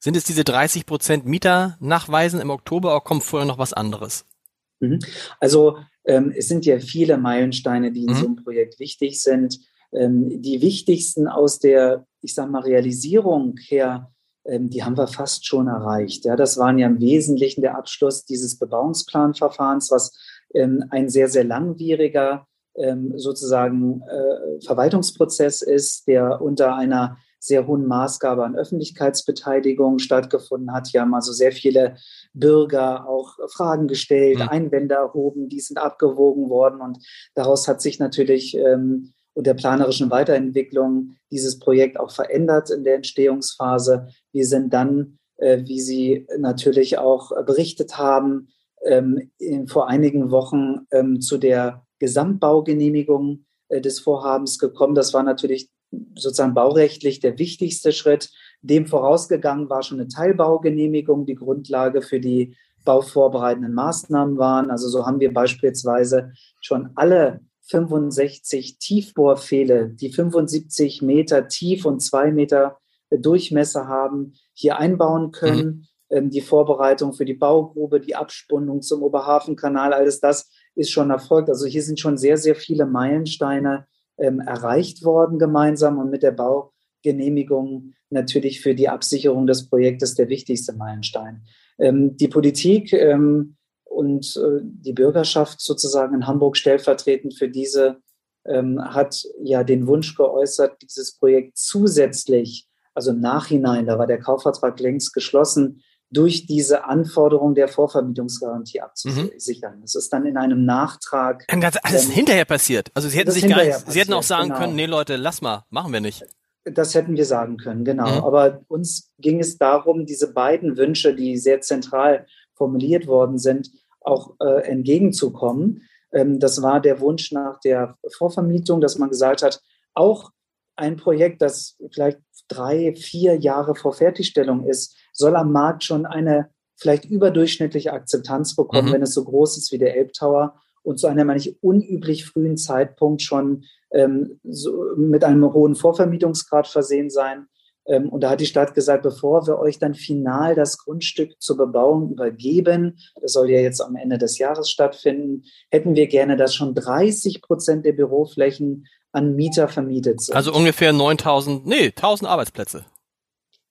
Sind es diese 30 Prozent Mieter nachweisen im Oktober oder kommt vorher noch was anderes? Mhm. Also ähm, es sind ja viele Meilensteine, die in mhm. so einem Projekt wichtig sind. Ähm, die wichtigsten aus der, ich sage mal, Realisierung her, ähm, die haben wir fast schon erreicht. Ja, das waren ja im Wesentlichen der Abschluss dieses Bebauungsplanverfahrens, was ähm, ein sehr, sehr langwieriger ähm, sozusagen äh, Verwaltungsprozess ist, der unter einer sehr hohen Maßgabe an Öffentlichkeitsbeteiligung stattgefunden hat. Hier haben also sehr viele Bürger auch Fragen gestellt, mhm. Einwände erhoben, die sind abgewogen worden und daraus hat sich natürlich ähm, und der planerischen Weiterentwicklung dieses Projekt auch verändert in der Entstehungsphase. Wir sind dann, äh, wie Sie natürlich auch berichtet haben, ähm, in, vor einigen Wochen ähm, zu der Gesamtbaugenehmigung äh, des Vorhabens gekommen. Das war natürlich sozusagen baurechtlich der wichtigste Schritt. Dem vorausgegangen war schon eine Teilbaugenehmigung, die Grundlage für die bauvorbereitenden Maßnahmen waren. Also so haben wir beispielsweise schon alle 65 Tiefbohrpfähle, die 75 Meter tief und zwei Meter Durchmesser haben, hier einbauen können. Mhm. Ähm, die Vorbereitung für die Baugrube, die Abspundung zum Oberhafenkanal, alles das ist schon erfolgt. Also hier sind schon sehr, sehr viele Meilensteine ähm, erreicht worden gemeinsam und mit der Baugenehmigung natürlich für die Absicherung des Projektes der wichtigste Meilenstein. Ähm, die Politik ähm, und äh, die Bürgerschaft sozusagen in Hamburg stellvertretend für diese ähm, hat ja den Wunsch geäußert, dieses Projekt zusätzlich, also im Nachhinein, da war der Kaufvertrag längst geschlossen, durch diese Anforderung der Vorvermietungsgarantie abzusichern. Mhm. Das ist dann in einem Nachtrag. Das ist hinterher passiert. Also Sie hätten sich gar nicht, Sie hätten auch sagen genau. können, nee Leute, lass mal, machen wir nicht. Das hätten wir sagen können, genau. Mhm. Aber uns ging es darum, diese beiden Wünsche, die sehr zentral formuliert worden sind, auch äh, entgegenzukommen. Ähm, das war der Wunsch nach der Vorvermietung, dass man gesagt hat, auch ein Projekt, das vielleicht drei, vier Jahre vor Fertigstellung ist, soll am Markt schon eine vielleicht überdurchschnittliche Akzeptanz bekommen, mhm. wenn es so groß ist wie der Elbtower und zu einem eigentlich unüblich frühen Zeitpunkt schon ähm, so mit einem hohen Vorvermietungsgrad versehen sein. Ähm, und da hat die Stadt gesagt, bevor wir euch dann final das Grundstück zur Bebauung übergeben, das soll ja jetzt am Ende des Jahres stattfinden, hätten wir gerne, dass schon 30 Prozent der Büroflächen an Mieter vermietet sind. Also ungefähr 9000, nee, 1000 Arbeitsplätze.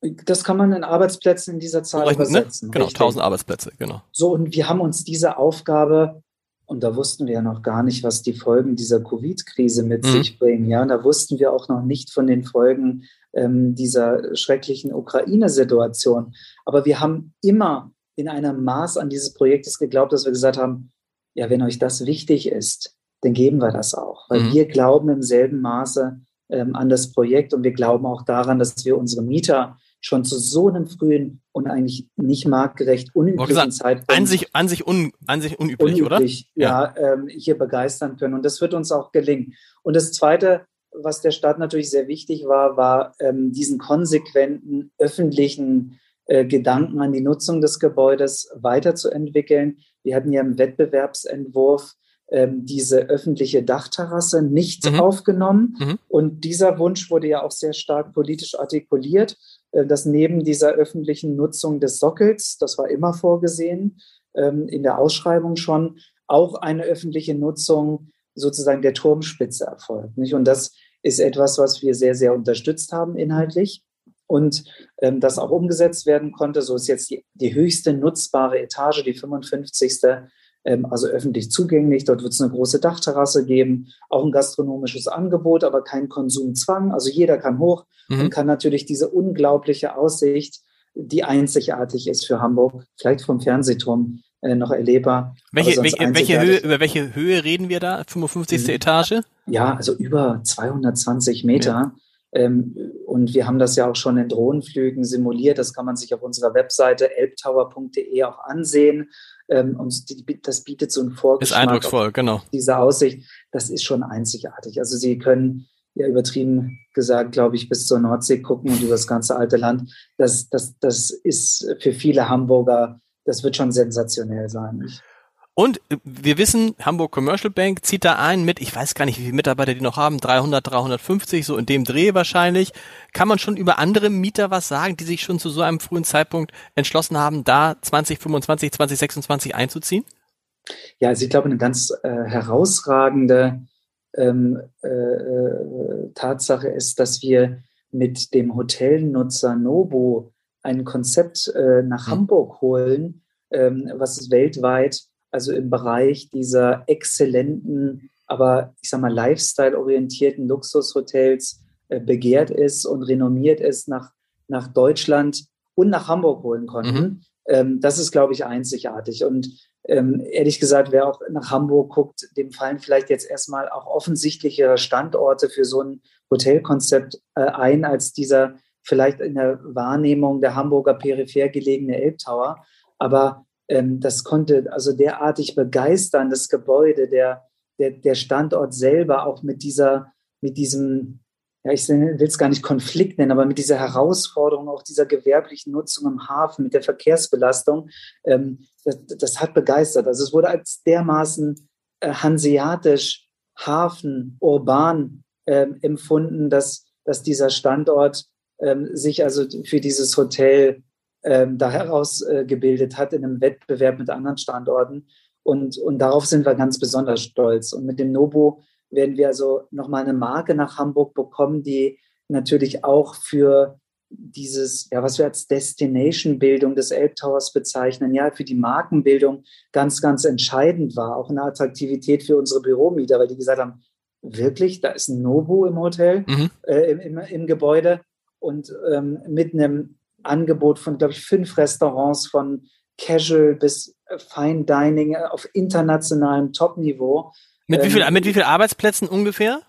Das kann man in Arbeitsplätzen in dieser Zahl Rechnen, ne? übersetzen. Ne? Genau, richtig. 1000 Arbeitsplätze, genau. So, und wir haben uns diese Aufgabe und da wussten wir ja noch gar nicht, was die Folgen dieser Covid-Krise mit mhm. sich bringen. Ja, da wussten wir auch noch nicht von den Folgen ähm, dieser schrecklichen Ukraine-Situation. Aber wir haben immer in einem Maß an dieses Projektes geglaubt, dass wir gesagt haben, ja, wenn euch das wichtig ist, dann geben wir das auch. Weil mhm. wir glauben im selben Maße ähm, an das Projekt und wir glauben auch daran, dass wir unsere Mieter schon zu so einem frühen und eigentlich nicht marktgerecht unüblichen gesagt, Zeitpunkt an sich an sich un, an sich unüblich, unüblich oder ja, ja ähm, hier begeistern können und das wird uns auch gelingen und das zweite was der Stadt natürlich sehr wichtig war war ähm, diesen konsequenten öffentlichen äh, Gedanken an die Nutzung des Gebäudes weiterzuentwickeln wir hatten ja im Wettbewerbsentwurf ähm, diese öffentliche Dachterrasse nicht mhm. aufgenommen. Mhm. Und dieser Wunsch wurde ja auch sehr stark politisch artikuliert. Äh, dass neben dieser öffentlichen Nutzung des Sockels, das war immer vorgesehen, ähm, in der Ausschreibung schon, auch eine öffentliche Nutzung sozusagen der Turmspitze erfolgt. Und das ist etwas, was wir sehr, sehr unterstützt haben inhaltlich und ähm, das auch umgesetzt werden konnte. So ist jetzt die, die höchste nutzbare Etage, die 55 ähm, also öffentlich zugänglich. Dort wird es eine große Dachterrasse geben, auch ein gastronomisches Angebot, aber kein Konsumzwang. Also jeder kann hoch mhm. und kann natürlich diese unglaubliche Aussicht, die einzigartig ist für Hamburg, vielleicht vom Fernsehturm äh, noch erlebbar. Welche, welche, welche Höhe, über welche Höhe reden wir da? 55. Mhm. Etage? Ja, also über 220 Meter. Ja. Ähm, und wir haben das ja auch schon in Drohnenflügen simuliert. Das kann man sich auf unserer Webseite elbtower.de auch ansehen. Ähm, und das bietet so einen Vorgeschmack. Ist eindrucksvoll, genau. Diese Aussicht, das ist schon einzigartig. Also Sie können ja übertrieben gesagt, glaube ich, bis zur Nordsee gucken und über das ganze alte Land. Das, das, das ist für viele Hamburger, das wird schon sensationell sein. Ich und äh, wir wissen, Hamburg Commercial Bank zieht da ein mit, ich weiß gar nicht, wie viele Mitarbeiter die noch haben, 300, 350, so in dem Dreh wahrscheinlich. Kann man schon über andere Mieter was sagen, die sich schon zu so einem frühen Zeitpunkt entschlossen haben, da 2025, 2026 einzuziehen? Ja, also ich glaube, eine ganz äh, herausragende ähm, äh, äh, Tatsache ist, dass wir mit dem Hotelnutzer Nobo ein Konzept äh, nach hm. Hamburg holen, ähm, was es weltweit also im Bereich dieser exzellenten, aber ich sag mal lifestyle-orientierten Luxushotels äh, begehrt ist und renommiert ist, nach, nach Deutschland und nach Hamburg holen konnten. Mhm. Ähm, das ist, glaube ich, einzigartig. Und ähm, ehrlich gesagt, wer auch nach Hamburg guckt, dem fallen vielleicht jetzt erstmal auch offensichtlichere Standorte für so ein Hotelkonzept äh, ein, als dieser vielleicht in der Wahrnehmung der Hamburger peripher gelegene Elbtower. Aber ähm, das konnte also derartig begeistern, das Gebäude, der, der, der Standort selber, auch mit dieser, mit diesem, ja, ich will es gar nicht Konflikt nennen, aber mit dieser Herausforderung, auch dieser gewerblichen Nutzung im Hafen, mit der Verkehrsbelastung, ähm, das, das, hat begeistert. Also es wurde als dermaßen äh, hanseatisch, Hafen, urban äh, empfunden, dass, dass dieser Standort ähm, sich also für dieses Hotel ähm, da herausgebildet äh, hat in einem Wettbewerb mit anderen Standorten. Und, und darauf sind wir ganz besonders stolz. Und mit dem Nobo werden wir also nochmal eine Marke nach Hamburg bekommen, die natürlich auch für dieses, ja, was wir als Destination-Bildung des Elbtowers bezeichnen, ja, für die Markenbildung ganz, ganz entscheidend war. Auch eine Attraktivität für unsere Büromieter, weil die gesagt haben, wirklich, da ist ein Nobu im Hotel, mhm. äh, im, im, im, Gebäude und ähm, mit einem Angebot von, glaube ich, fünf Restaurants von Casual bis Fine Dining auf internationalem Top-Niveau. Mit, wie viel, ähm, mit wie vielen Arbeitsplätzen ungefähr?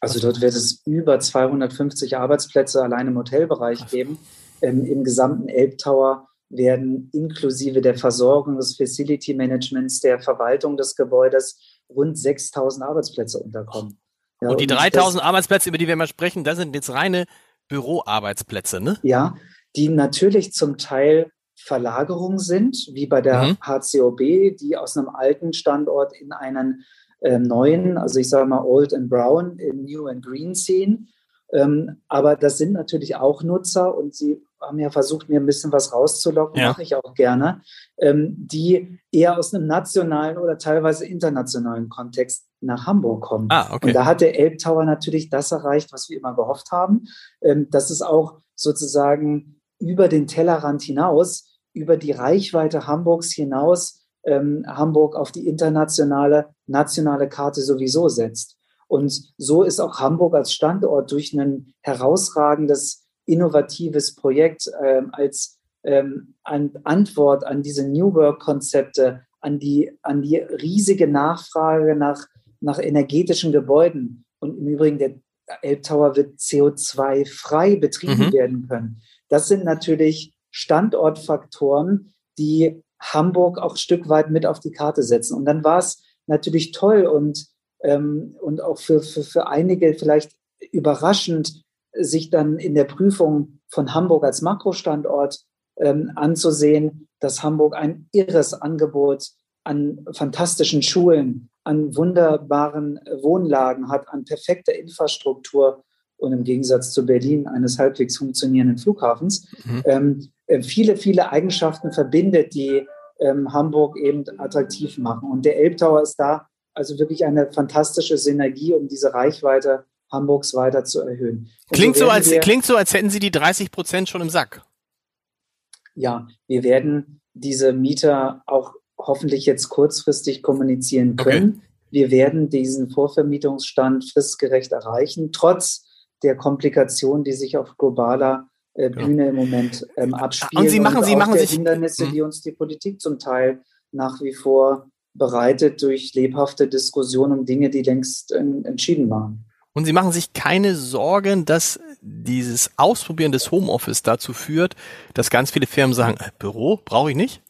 Also dort wird es über 250 Arbeitsplätze allein im Hotelbereich geben. Ähm, Im gesamten Elbtower werden inklusive der Versorgung des Facility Managements, der Verwaltung des Gebäudes rund 6000 Arbeitsplätze unterkommen. Ja, und die 3000 Arbeitsplätze, über die wir mal sprechen, das sind jetzt reine Büroarbeitsplätze, ne? Ja, die natürlich zum Teil Verlagerungen sind, wie bei der mhm. HCOB, die aus einem alten Standort in einen äh, neuen, also ich sage mal Old and Brown, in New and Green ziehen. Ähm, aber das sind natürlich auch Nutzer und sie haben ja versucht, mir ein bisschen was rauszulocken, ja. mache ich auch gerne, ähm, die eher aus einem nationalen oder teilweise internationalen Kontext nach Hamburg kommen. Ah, okay. Und da hat der Elbtower natürlich das erreicht, was wir immer gehofft haben, ähm, dass es auch sozusagen über den Tellerrand hinaus, über die Reichweite Hamburgs hinaus, ähm, Hamburg auf die internationale, nationale Karte sowieso setzt. Und so ist auch Hamburg als Standort durch ein herausragendes, innovatives Projekt ähm, als an Antwort an diese New Work-Konzepte, an die, an die riesige Nachfrage nach, nach energetischen Gebäuden. Und im Übrigen, der Elbtower wird CO2-frei betrieben mhm. werden können. Das sind natürlich Standortfaktoren, die Hamburg auch ein Stück weit mit auf die Karte setzen. Und dann war es natürlich toll und, ähm, und auch für, für, für einige vielleicht überraschend, sich dann in der Prüfung von Hamburg als Makrostandort ähm, anzusehen, dass Hamburg ein irres Angebot an fantastischen Schulen, an wunderbaren Wohnlagen hat, an perfekter Infrastruktur und im Gegensatz zu Berlin eines halbwegs funktionierenden Flughafens, mhm. ähm, äh, viele, viele Eigenschaften verbindet, die ähm, Hamburg eben attraktiv machen. Und der Elbtower ist da also wirklich eine fantastische Synergie, um diese Reichweite Hamburgs weiter zu erhöhen. klingt so, als, wir, klingt so, als hätten Sie die 30 Prozent schon im Sack. Ja, wir werden diese Mieter auch hoffentlich jetzt kurzfristig kommunizieren können. Okay. Wir werden diesen Vorvermietungsstand fristgerecht erreichen, trotz der Komplikationen, die sich auf globaler äh, Bühne ja. im Moment ähm, abspielen. Und Sie machen, und Sie machen sich Hindernisse, die uns die Politik zum Teil nach wie vor bereitet durch lebhafte Diskussionen um Dinge, die längst äh, entschieden waren. Und Sie machen sich keine Sorgen, dass dieses Ausprobieren des Homeoffice dazu führt, dass ganz viele Firmen sagen, äh, Büro brauche ich nicht?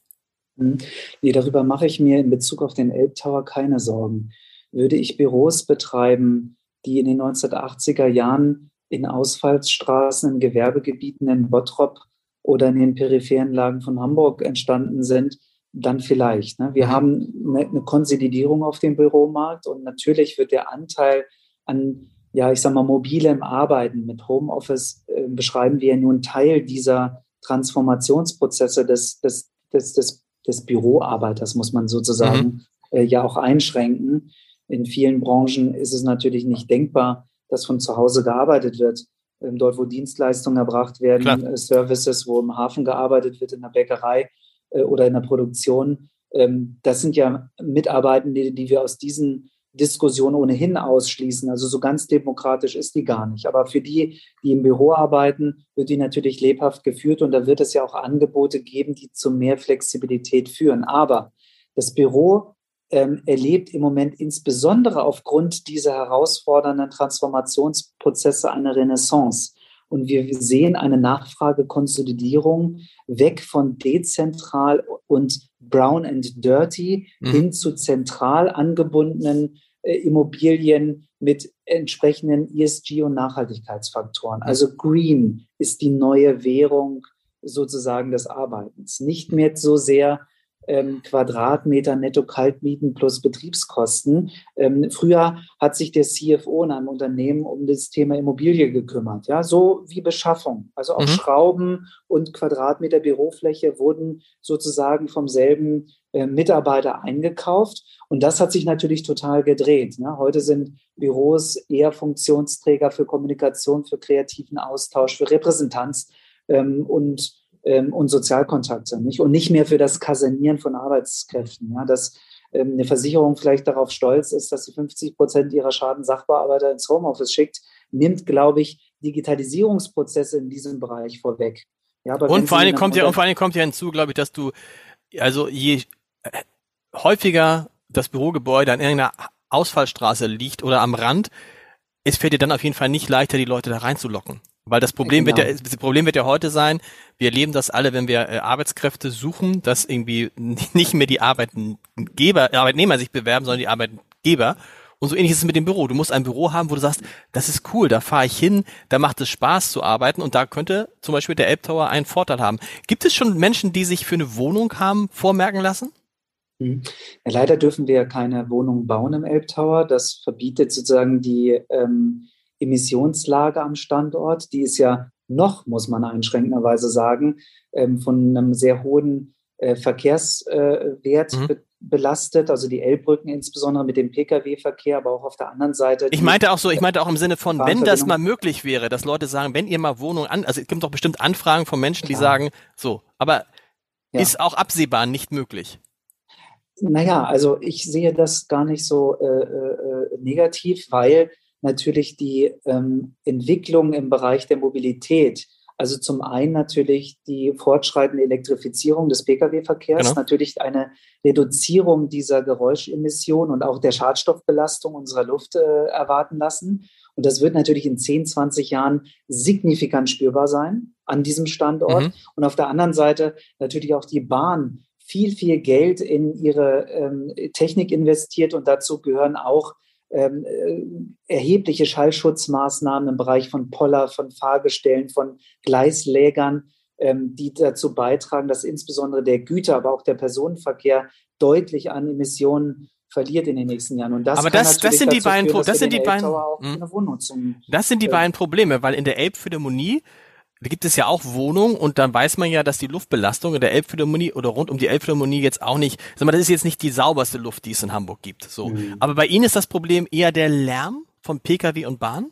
Nee, darüber mache ich mir in Bezug auf den Elbtower keine Sorgen. Würde ich Büros betreiben, die in den 1980er Jahren in Ausfallsstraßen, in Gewerbegebieten in Bottrop oder in den peripheren Lagen von Hamburg entstanden sind, dann vielleicht. Ne? Wir mhm. haben eine, eine Konsolidierung auf dem Büromarkt und natürlich wird der Anteil an, ja, ich sag mal, mobilem Arbeiten mit Homeoffice äh, beschreiben wir nur einen Teil dieser Transformationsprozesse des, des, des, des, des Büroarbeiters, muss man sozusagen mhm. äh, ja auch einschränken. In vielen Branchen ist es natürlich nicht denkbar, dass von zu Hause gearbeitet wird. Ähm, dort, wo Dienstleistungen erbracht werden. Äh, Services, wo im Hafen gearbeitet wird, in der Bäckerei äh, oder in der Produktion. Ähm, das sind ja Mitarbeitende, die wir aus diesen Diskussionen ohnehin ausschließen. Also so ganz demokratisch ist die gar nicht. Aber für die, die im Büro arbeiten, wird die natürlich lebhaft geführt und da wird es ja auch Angebote geben, die zu mehr Flexibilität führen. Aber das Büro ähm, erlebt im Moment insbesondere aufgrund dieser herausfordernden Transformationsprozesse eine Renaissance. Und wir sehen eine Nachfragekonsolidierung weg von dezentral und brown and dirty mhm. hin zu zentral angebundenen äh, Immobilien mit entsprechenden ESG- und Nachhaltigkeitsfaktoren. Also Green ist die neue Währung sozusagen des Arbeitens. Nicht mehr so sehr ähm, Quadratmeter Netto-Kaltmieten plus Betriebskosten. Ähm, früher hat sich der CFO in einem Unternehmen um das Thema Immobilie gekümmert, ja, so wie Beschaffung. Also auch mhm. Schrauben und Quadratmeter Bürofläche wurden sozusagen vom selben äh, Mitarbeiter eingekauft. Und das hat sich natürlich total gedreht. Ne? Heute sind Büros eher Funktionsträger für Kommunikation, für kreativen Austausch, für Repräsentanz ähm, und ähm, und Sozialkontakte, nicht? Und nicht mehr für das Kasernieren von Arbeitskräften. Ja, dass ähm, eine Versicherung vielleicht darauf stolz ist, dass sie 50 Prozent ihrer Schadensachbearbeiter ins Homeoffice schickt, nimmt, glaube ich, Digitalisierungsprozesse in diesem Bereich vorweg. Ja, aber und, vor allem kommt ja, und vor allem kommt ja hinzu, glaube ich, dass du, also je äh, häufiger das Bürogebäude an irgendeiner Ausfallstraße liegt oder am Rand, es fällt dir dann auf jeden Fall nicht leichter, die Leute da reinzulocken. Weil das Problem genau. wird ja, das Problem wird ja heute sein, wir erleben das alle, wenn wir äh, Arbeitskräfte suchen, dass irgendwie nicht mehr die Arbeitgeber, Arbeitnehmer sich bewerben, sondern die Arbeitgeber. Und so ähnlich ist es mit dem Büro. Du musst ein Büro haben, wo du sagst, das ist cool, da fahre ich hin, da macht es Spaß zu arbeiten und da könnte zum Beispiel der Elbtower einen Vorteil haben. Gibt es schon Menschen, die sich für eine Wohnung haben vormerken lassen? Ja, leider dürfen wir keine Wohnung bauen im Elbtower. Das verbietet sozusagen die ähm, Emissionslage am Standort. Die ist ja noch, muss man einschränkenderweise sagen, ähm, von einem sehr hohen äh, Verkehrswert mhm. be belastet, also die Elbbrücken insbesondere mit dem Pkw-Verkehr, aber auch auf der anderen Seite. Ich meinte auch so, ich meinte auch im Sinne von, wenn das mal möglich wäre, dass Leute sagen, wenn ihr mal Wohnungen an, also es gibt doch bestimmt Anfragen von Menschen, Klar. die sagen, so, aber ja. ist auch absehbar nicht möglich. Naja, also ich sehe das gar nicht so äh, äh, negativ, weil natürlich die ähm, Entwicklung im Bereich der Mobilität, also zum einen natürlich die fortschreitende Elektrifizierung des Pkw-Verkehrs, genau. natürlich eine Reduzierung dieser Geräuschemissionen und auch der Schadstoffbelastung unserer Luft äh, erwarten lassen. Und das wird natürlich in 10, 20 Jahren signifikant spürbar sein an diesem Standort. Mhm. Und auf der anderen Seite natürlich auch die Bahn viel, viel Geld in ihre ähm, Technik investiert und dazu gehören auch ähm, äh, erhebliche Schallschutzmaßnahmen im Bereich von Poller, von Fahrgestellen, von Gleislägern, ähm, die dazu beitragen, dass insbesondere der Güter, aber auch der Personenverkehr deutlich an Emissionen verliert in den nächsten Jahren. Und das aber das, das sind die beiden, führen, das sind die beiden, das sind die beiden Probleme, weil in der Elbphilharmonie gibt es ja auch Wohnungen und dann weiß man ja, dass die Luftbelastung in der Elbphilharmonie oder rund um die Elbphilharmonie jetzt auch nicht, sag mal, das ist jetzt nicht die sauberste Luft, die es in Hamburg gibt. So. Mhm. Aber bei Ihnen ist das Problem eher der Lärm von Pkw und Bahn?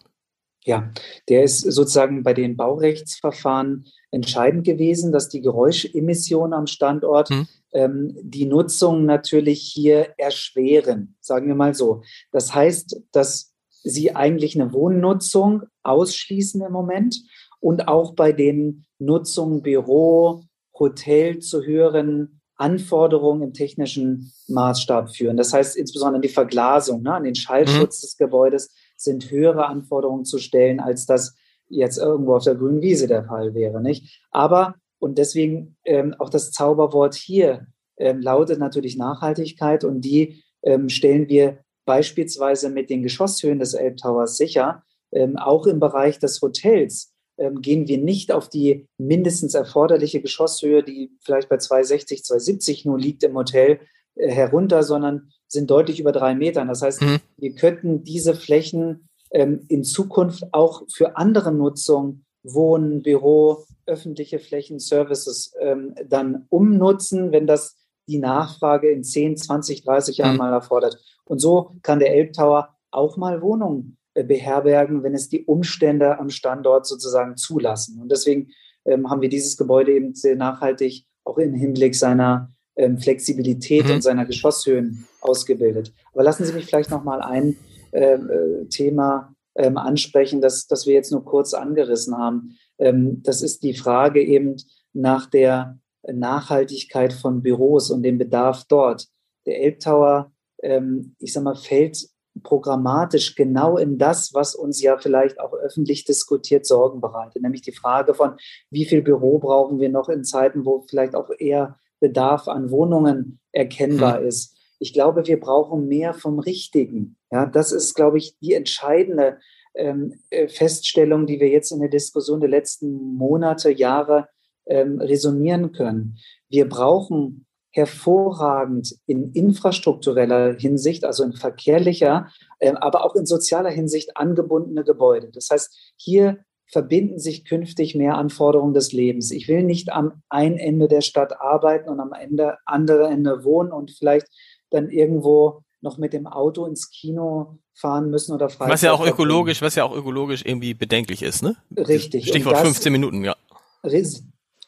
Ja, der ist sozusagen bei den Baurechtsverfahren entscheidend gewesen, dass die Geräuschemissionen am Standort mhm. ähm, die Nutzung natürlich hier erschweren, sagen wir mal so. Das heißt, dass sie eigentlich eine Wohnnutzung ausschließen im Moment und auch bei den Nutzungen Büro, Hotel zu höheren Anforderungen im technischen Maßstab führen. Das heißt insbesondere die Verglasung, ne, an den Schallschutz mhm. des Gebäudes sind höhere Anforderungen zu stellen, als das jetzt irgendwo auf der grünen Wiese der Fall wäre. Nicht? Aber, und deswegen ähm, auch das Zauberwort hier ähm, lautet natürlich Nachhaltigkeit und die ähm, stellen wir beispielsweise mit den Geschosshöhen des Elbtowers sicher, ähm, auch im Bereich des Hotels ähm, gehen wir nicht auf die mindestens erforderliche Geschosshöhe, die vielleicht bei 260, 270 nur liegt im Hotel, äh, herunter, sondern sind deutlich über drei Metern. Das heißt, mhm. wir könnten diese Flächen ähm, in Zukunft auch für andere Nutzung, Wohnen, Büro, öffentliche Flächen, Services ähm, dann umnutzen, wenn das die Nachfrage in 10, 20, 30 Jahren mhm. mal erfordert. Und so kann der Elbtower auch mal Wohnungen beherbergen, wenn es die Umstände am Standort sozusagen zulassen. Und deswegen ähm, haben wir dieses Gebäude eben sehr nachhaltig auch im Hinblick seiner ähm, Flexibilität mhm. und seiner Geschosshöhen ausgebildet. Aber lassen Sie mich vielleicht noch mal ein ähm, äh, Thema ähm, ansprechen, das, das wir jetzt nur kurz angerissen haben. Ähm, das ist die Frage eben nach der Nachhaltigkeit von Büros und dem Bedarf dort. Der Elbtower, ähm, ich sag mal, fällt programmatisch genau in das, was uns ja vielleicht auch öffentlich diskutiert Sorgen bereitet, nämlich die Frage von, wie viel Büro brauchen wir noch in Zeiten, wo vielleicht auch eher Bedarf an Wohnungen erkennbar mhm. ist. Ich glaube, wir brauchen mehr vom Richtigen. Ja, das ist, glaube ich, die entscheidende ähm, äh, Feststellung, die wir jetzt in der Diskussion der letzten Monate, Jahre ähm, resonieren können. Wir brauchen hervorragend in infrastruktureller Hinsicht, also in verkehrlicher, äh, aber auch in sozialer Hinsicht angebundene Gebäude. Das heißt, hier verbinden sich künftig mehr Anforderungen des Lebens. Ich will nicht am einen Ende der Stadt arbeiten und am Ende, andere Ende wohnen und vielleicht dann irgendwo noch mit dem Auto ins Kino fahren müssen oder Freizeit Was ja auch ökologisch, was ja auch ökologisch irgendwie bedenklich ist, ne? Richtig. Stichwort 15 Minuten, ja.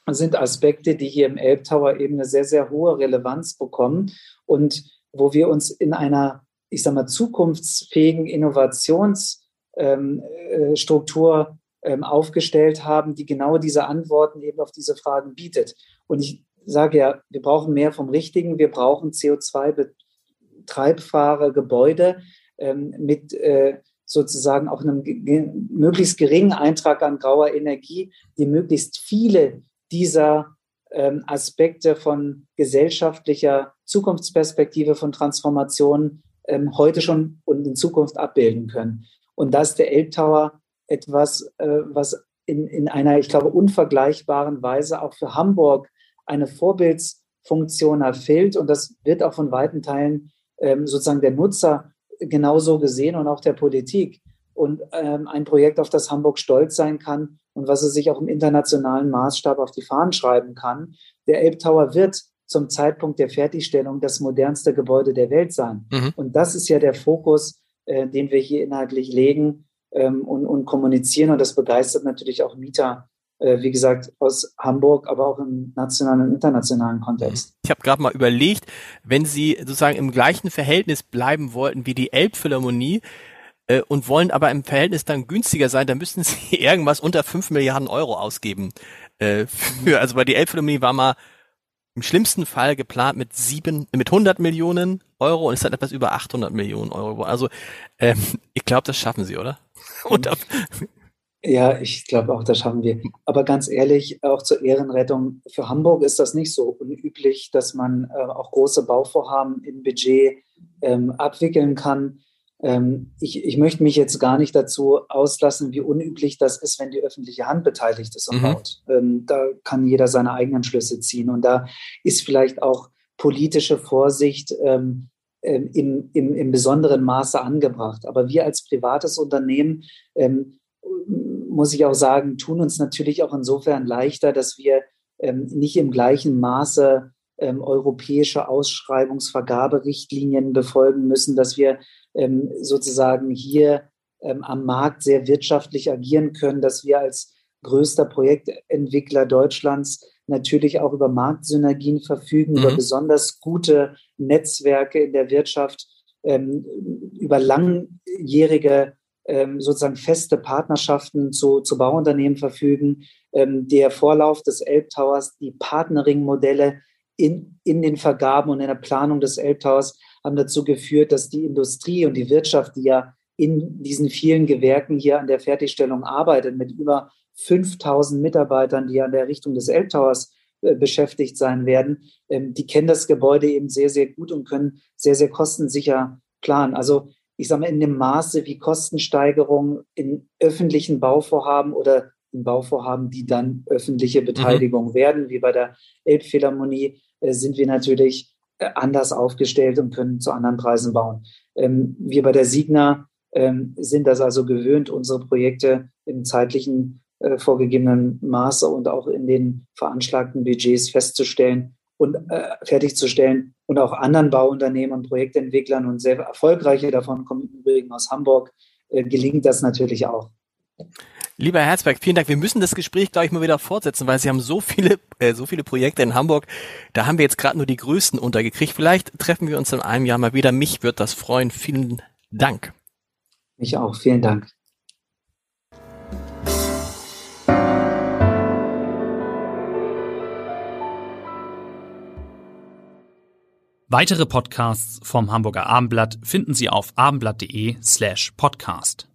Sind Aspekte, die hier im Elbtower eben eine sehr, sehr hohe Relevanz bekommen und wo wir uns in einer, ich sag mal, zukunftsfähigen Innovationsstruktur ähm, äh, ähm, aufgestellt haben, die genau diese Antworten eben auf diese Fragen bietet. Und ich sage ja, wir brauchen mehr vom Richtigen, wir brauchen CO2-treibfahre Gebäude ähm, mit äh, sozusagen auch einem möglichst geringen Eintrag an grauer Energie, die möglichst viele dieser ähm, Aspekte von gesellschaftlicher Zukunftsperspektive, von Transformation ähm, heute schon und in Zukunft abbilden können. Und da ist der Elbtower etwas, äh, was in, in einer, ich glaube, unvergleichbaren Weise auch für Hamburg eine Vorbildsfunktion erfüllt. Und das wird auch von weiten Teilen ähm, sozusagen der Nutzer genauso gesehen und auch der Politik. Und ähm, ein Projekt, auf das Hamburg stolz sein kann und was es sich auch im internationalen Maßstab auf die Fahnen schreiben kann. Der Elbtower wird zum Zeitpunkt der Fertigstellung das modernste Gebäude der Welt sein. Mhm. Und das ist ja der Fokus, äh, den wir hier inhaltlich legen ähm, und, und kommunizieren. Und das begeistert natürlich auch Mieter, äh, wie gesagt, aus Hamburg, aber auch im nationalen und internationalen Kontext. Ich habe gerade mal überlegt, wenn Sie sozusagen im gleichen Verhältnis bleiben wollten wie die Elbphilharmonie, äh, und wollen aber im Verhältnis dann günstiger sein, dann müssten sie irgendwas unter 5 Milliarden Euro ausgeben. Äh, für, also bei die Elbphilharmonie war mal im schlimmsten Fall geplant mit sieben, mit 100 Millionen Euro und es hat etwas über 800 Millionen Euro. Also ähm, ich glaube, das schaffen sie, oder? Und ja, ich glaube auch, das schaffen wir. Aber ganz ehrlich, auch zur Ehrenrettung, für Hamburg ist das nicht so unüblich, dass man äh, auch große Bauvorhaben im Budget ähm, abwickeln kann. Ähm, ich, ich möchte mich jetzt gar nicht dazu auslassen, wie unüblich das ist, wenn die öffentliche Hand beteiligt ist und mhm. baut. Ähm, da kann jeder seine eigenen Schlüsse ziehen. Und da ist vielleicht auch politische Vorsicht ähm, ähm, im, im, im besonderen Maße angebracht. Aber wir als privates Unternehmen, ähm, muss ich auch sagen, tun uns natürlich auch insofern leichter, dass wir ähm, nicht im gleichen Maße ähm, europäische Ausschreibungsvergaberichtlinien befolgen müssen, dass wir ähm, sozusagen hier ähm, am Markt sehr wirtschaftlich agieren können, dass wir als größter Projektentwickler Deutschlands natürlich auch über Marktsynergien verfügen, mhm. über besonders gute Netzwerke in der Wirtschaft, ähm, über langjährige ähm, sozusagen feste Partnerschaften zu, zu Bauunternehmen verfügen. Ähm, der Vorlauf des Elbtowers, die Partnering-Modelle in, in den Vergaben und in der Planung des Elbtowers haben dazu geführt, dass die Industrie und die Wirtschaft, die ja in diesen vielen Gewerken hier an der Fertigstellung arbeitet, mit über 5000 Mitarbeitern, die an der Richtung des Elbtowers äh, beschäftigt sein werden, ähm, die kennen das Gebäude eben sehr, sehr gut und können sehr, sehr kostensicher planen. Also ich sage mal, in dem Maße, wie Kostensteigerungen in öffentlichen Bauvorhaben oder in Bauvorhaben, die dann öffentliche Beteiligung mhm. werden, wie bei der Elbphilharmonie, äh, sind wir natürlich anders aufgestellt und können zu anderen Preisen bauen. Ähm, wir bei der Signa ähm, sind das also gewöhnt, unsere Projekte im zeitlichen äh, vorgegebenen Maße und auch in den veranschlagten Budgets festzustellen und äh, fertigzustellen. Und auch anderen Bauunternehmen und Projektentwicklern und sehr erfolgreiche davon kommen übrigens aus Hamburg, äh, gelingt das natürlich auch. Lieber Herzberg, vielen Dank. Wir müssen das Gespräch, glaube ich, mal wieder fortsetzen, weil Sie haben so viele, äh, so viele Projekte in Hamburg. Da haben wir jetzt gerade nur die größten untergekriegt. Vielleicht treffen wir uns in einem Jahr mal wieder. Mich wird das freuen. Vielen Dank. Mich auch. Vielen Dank. Weitere Podcasts vom Hamburger Abendblatt finden Sie auf abendblatt.de slash podcast.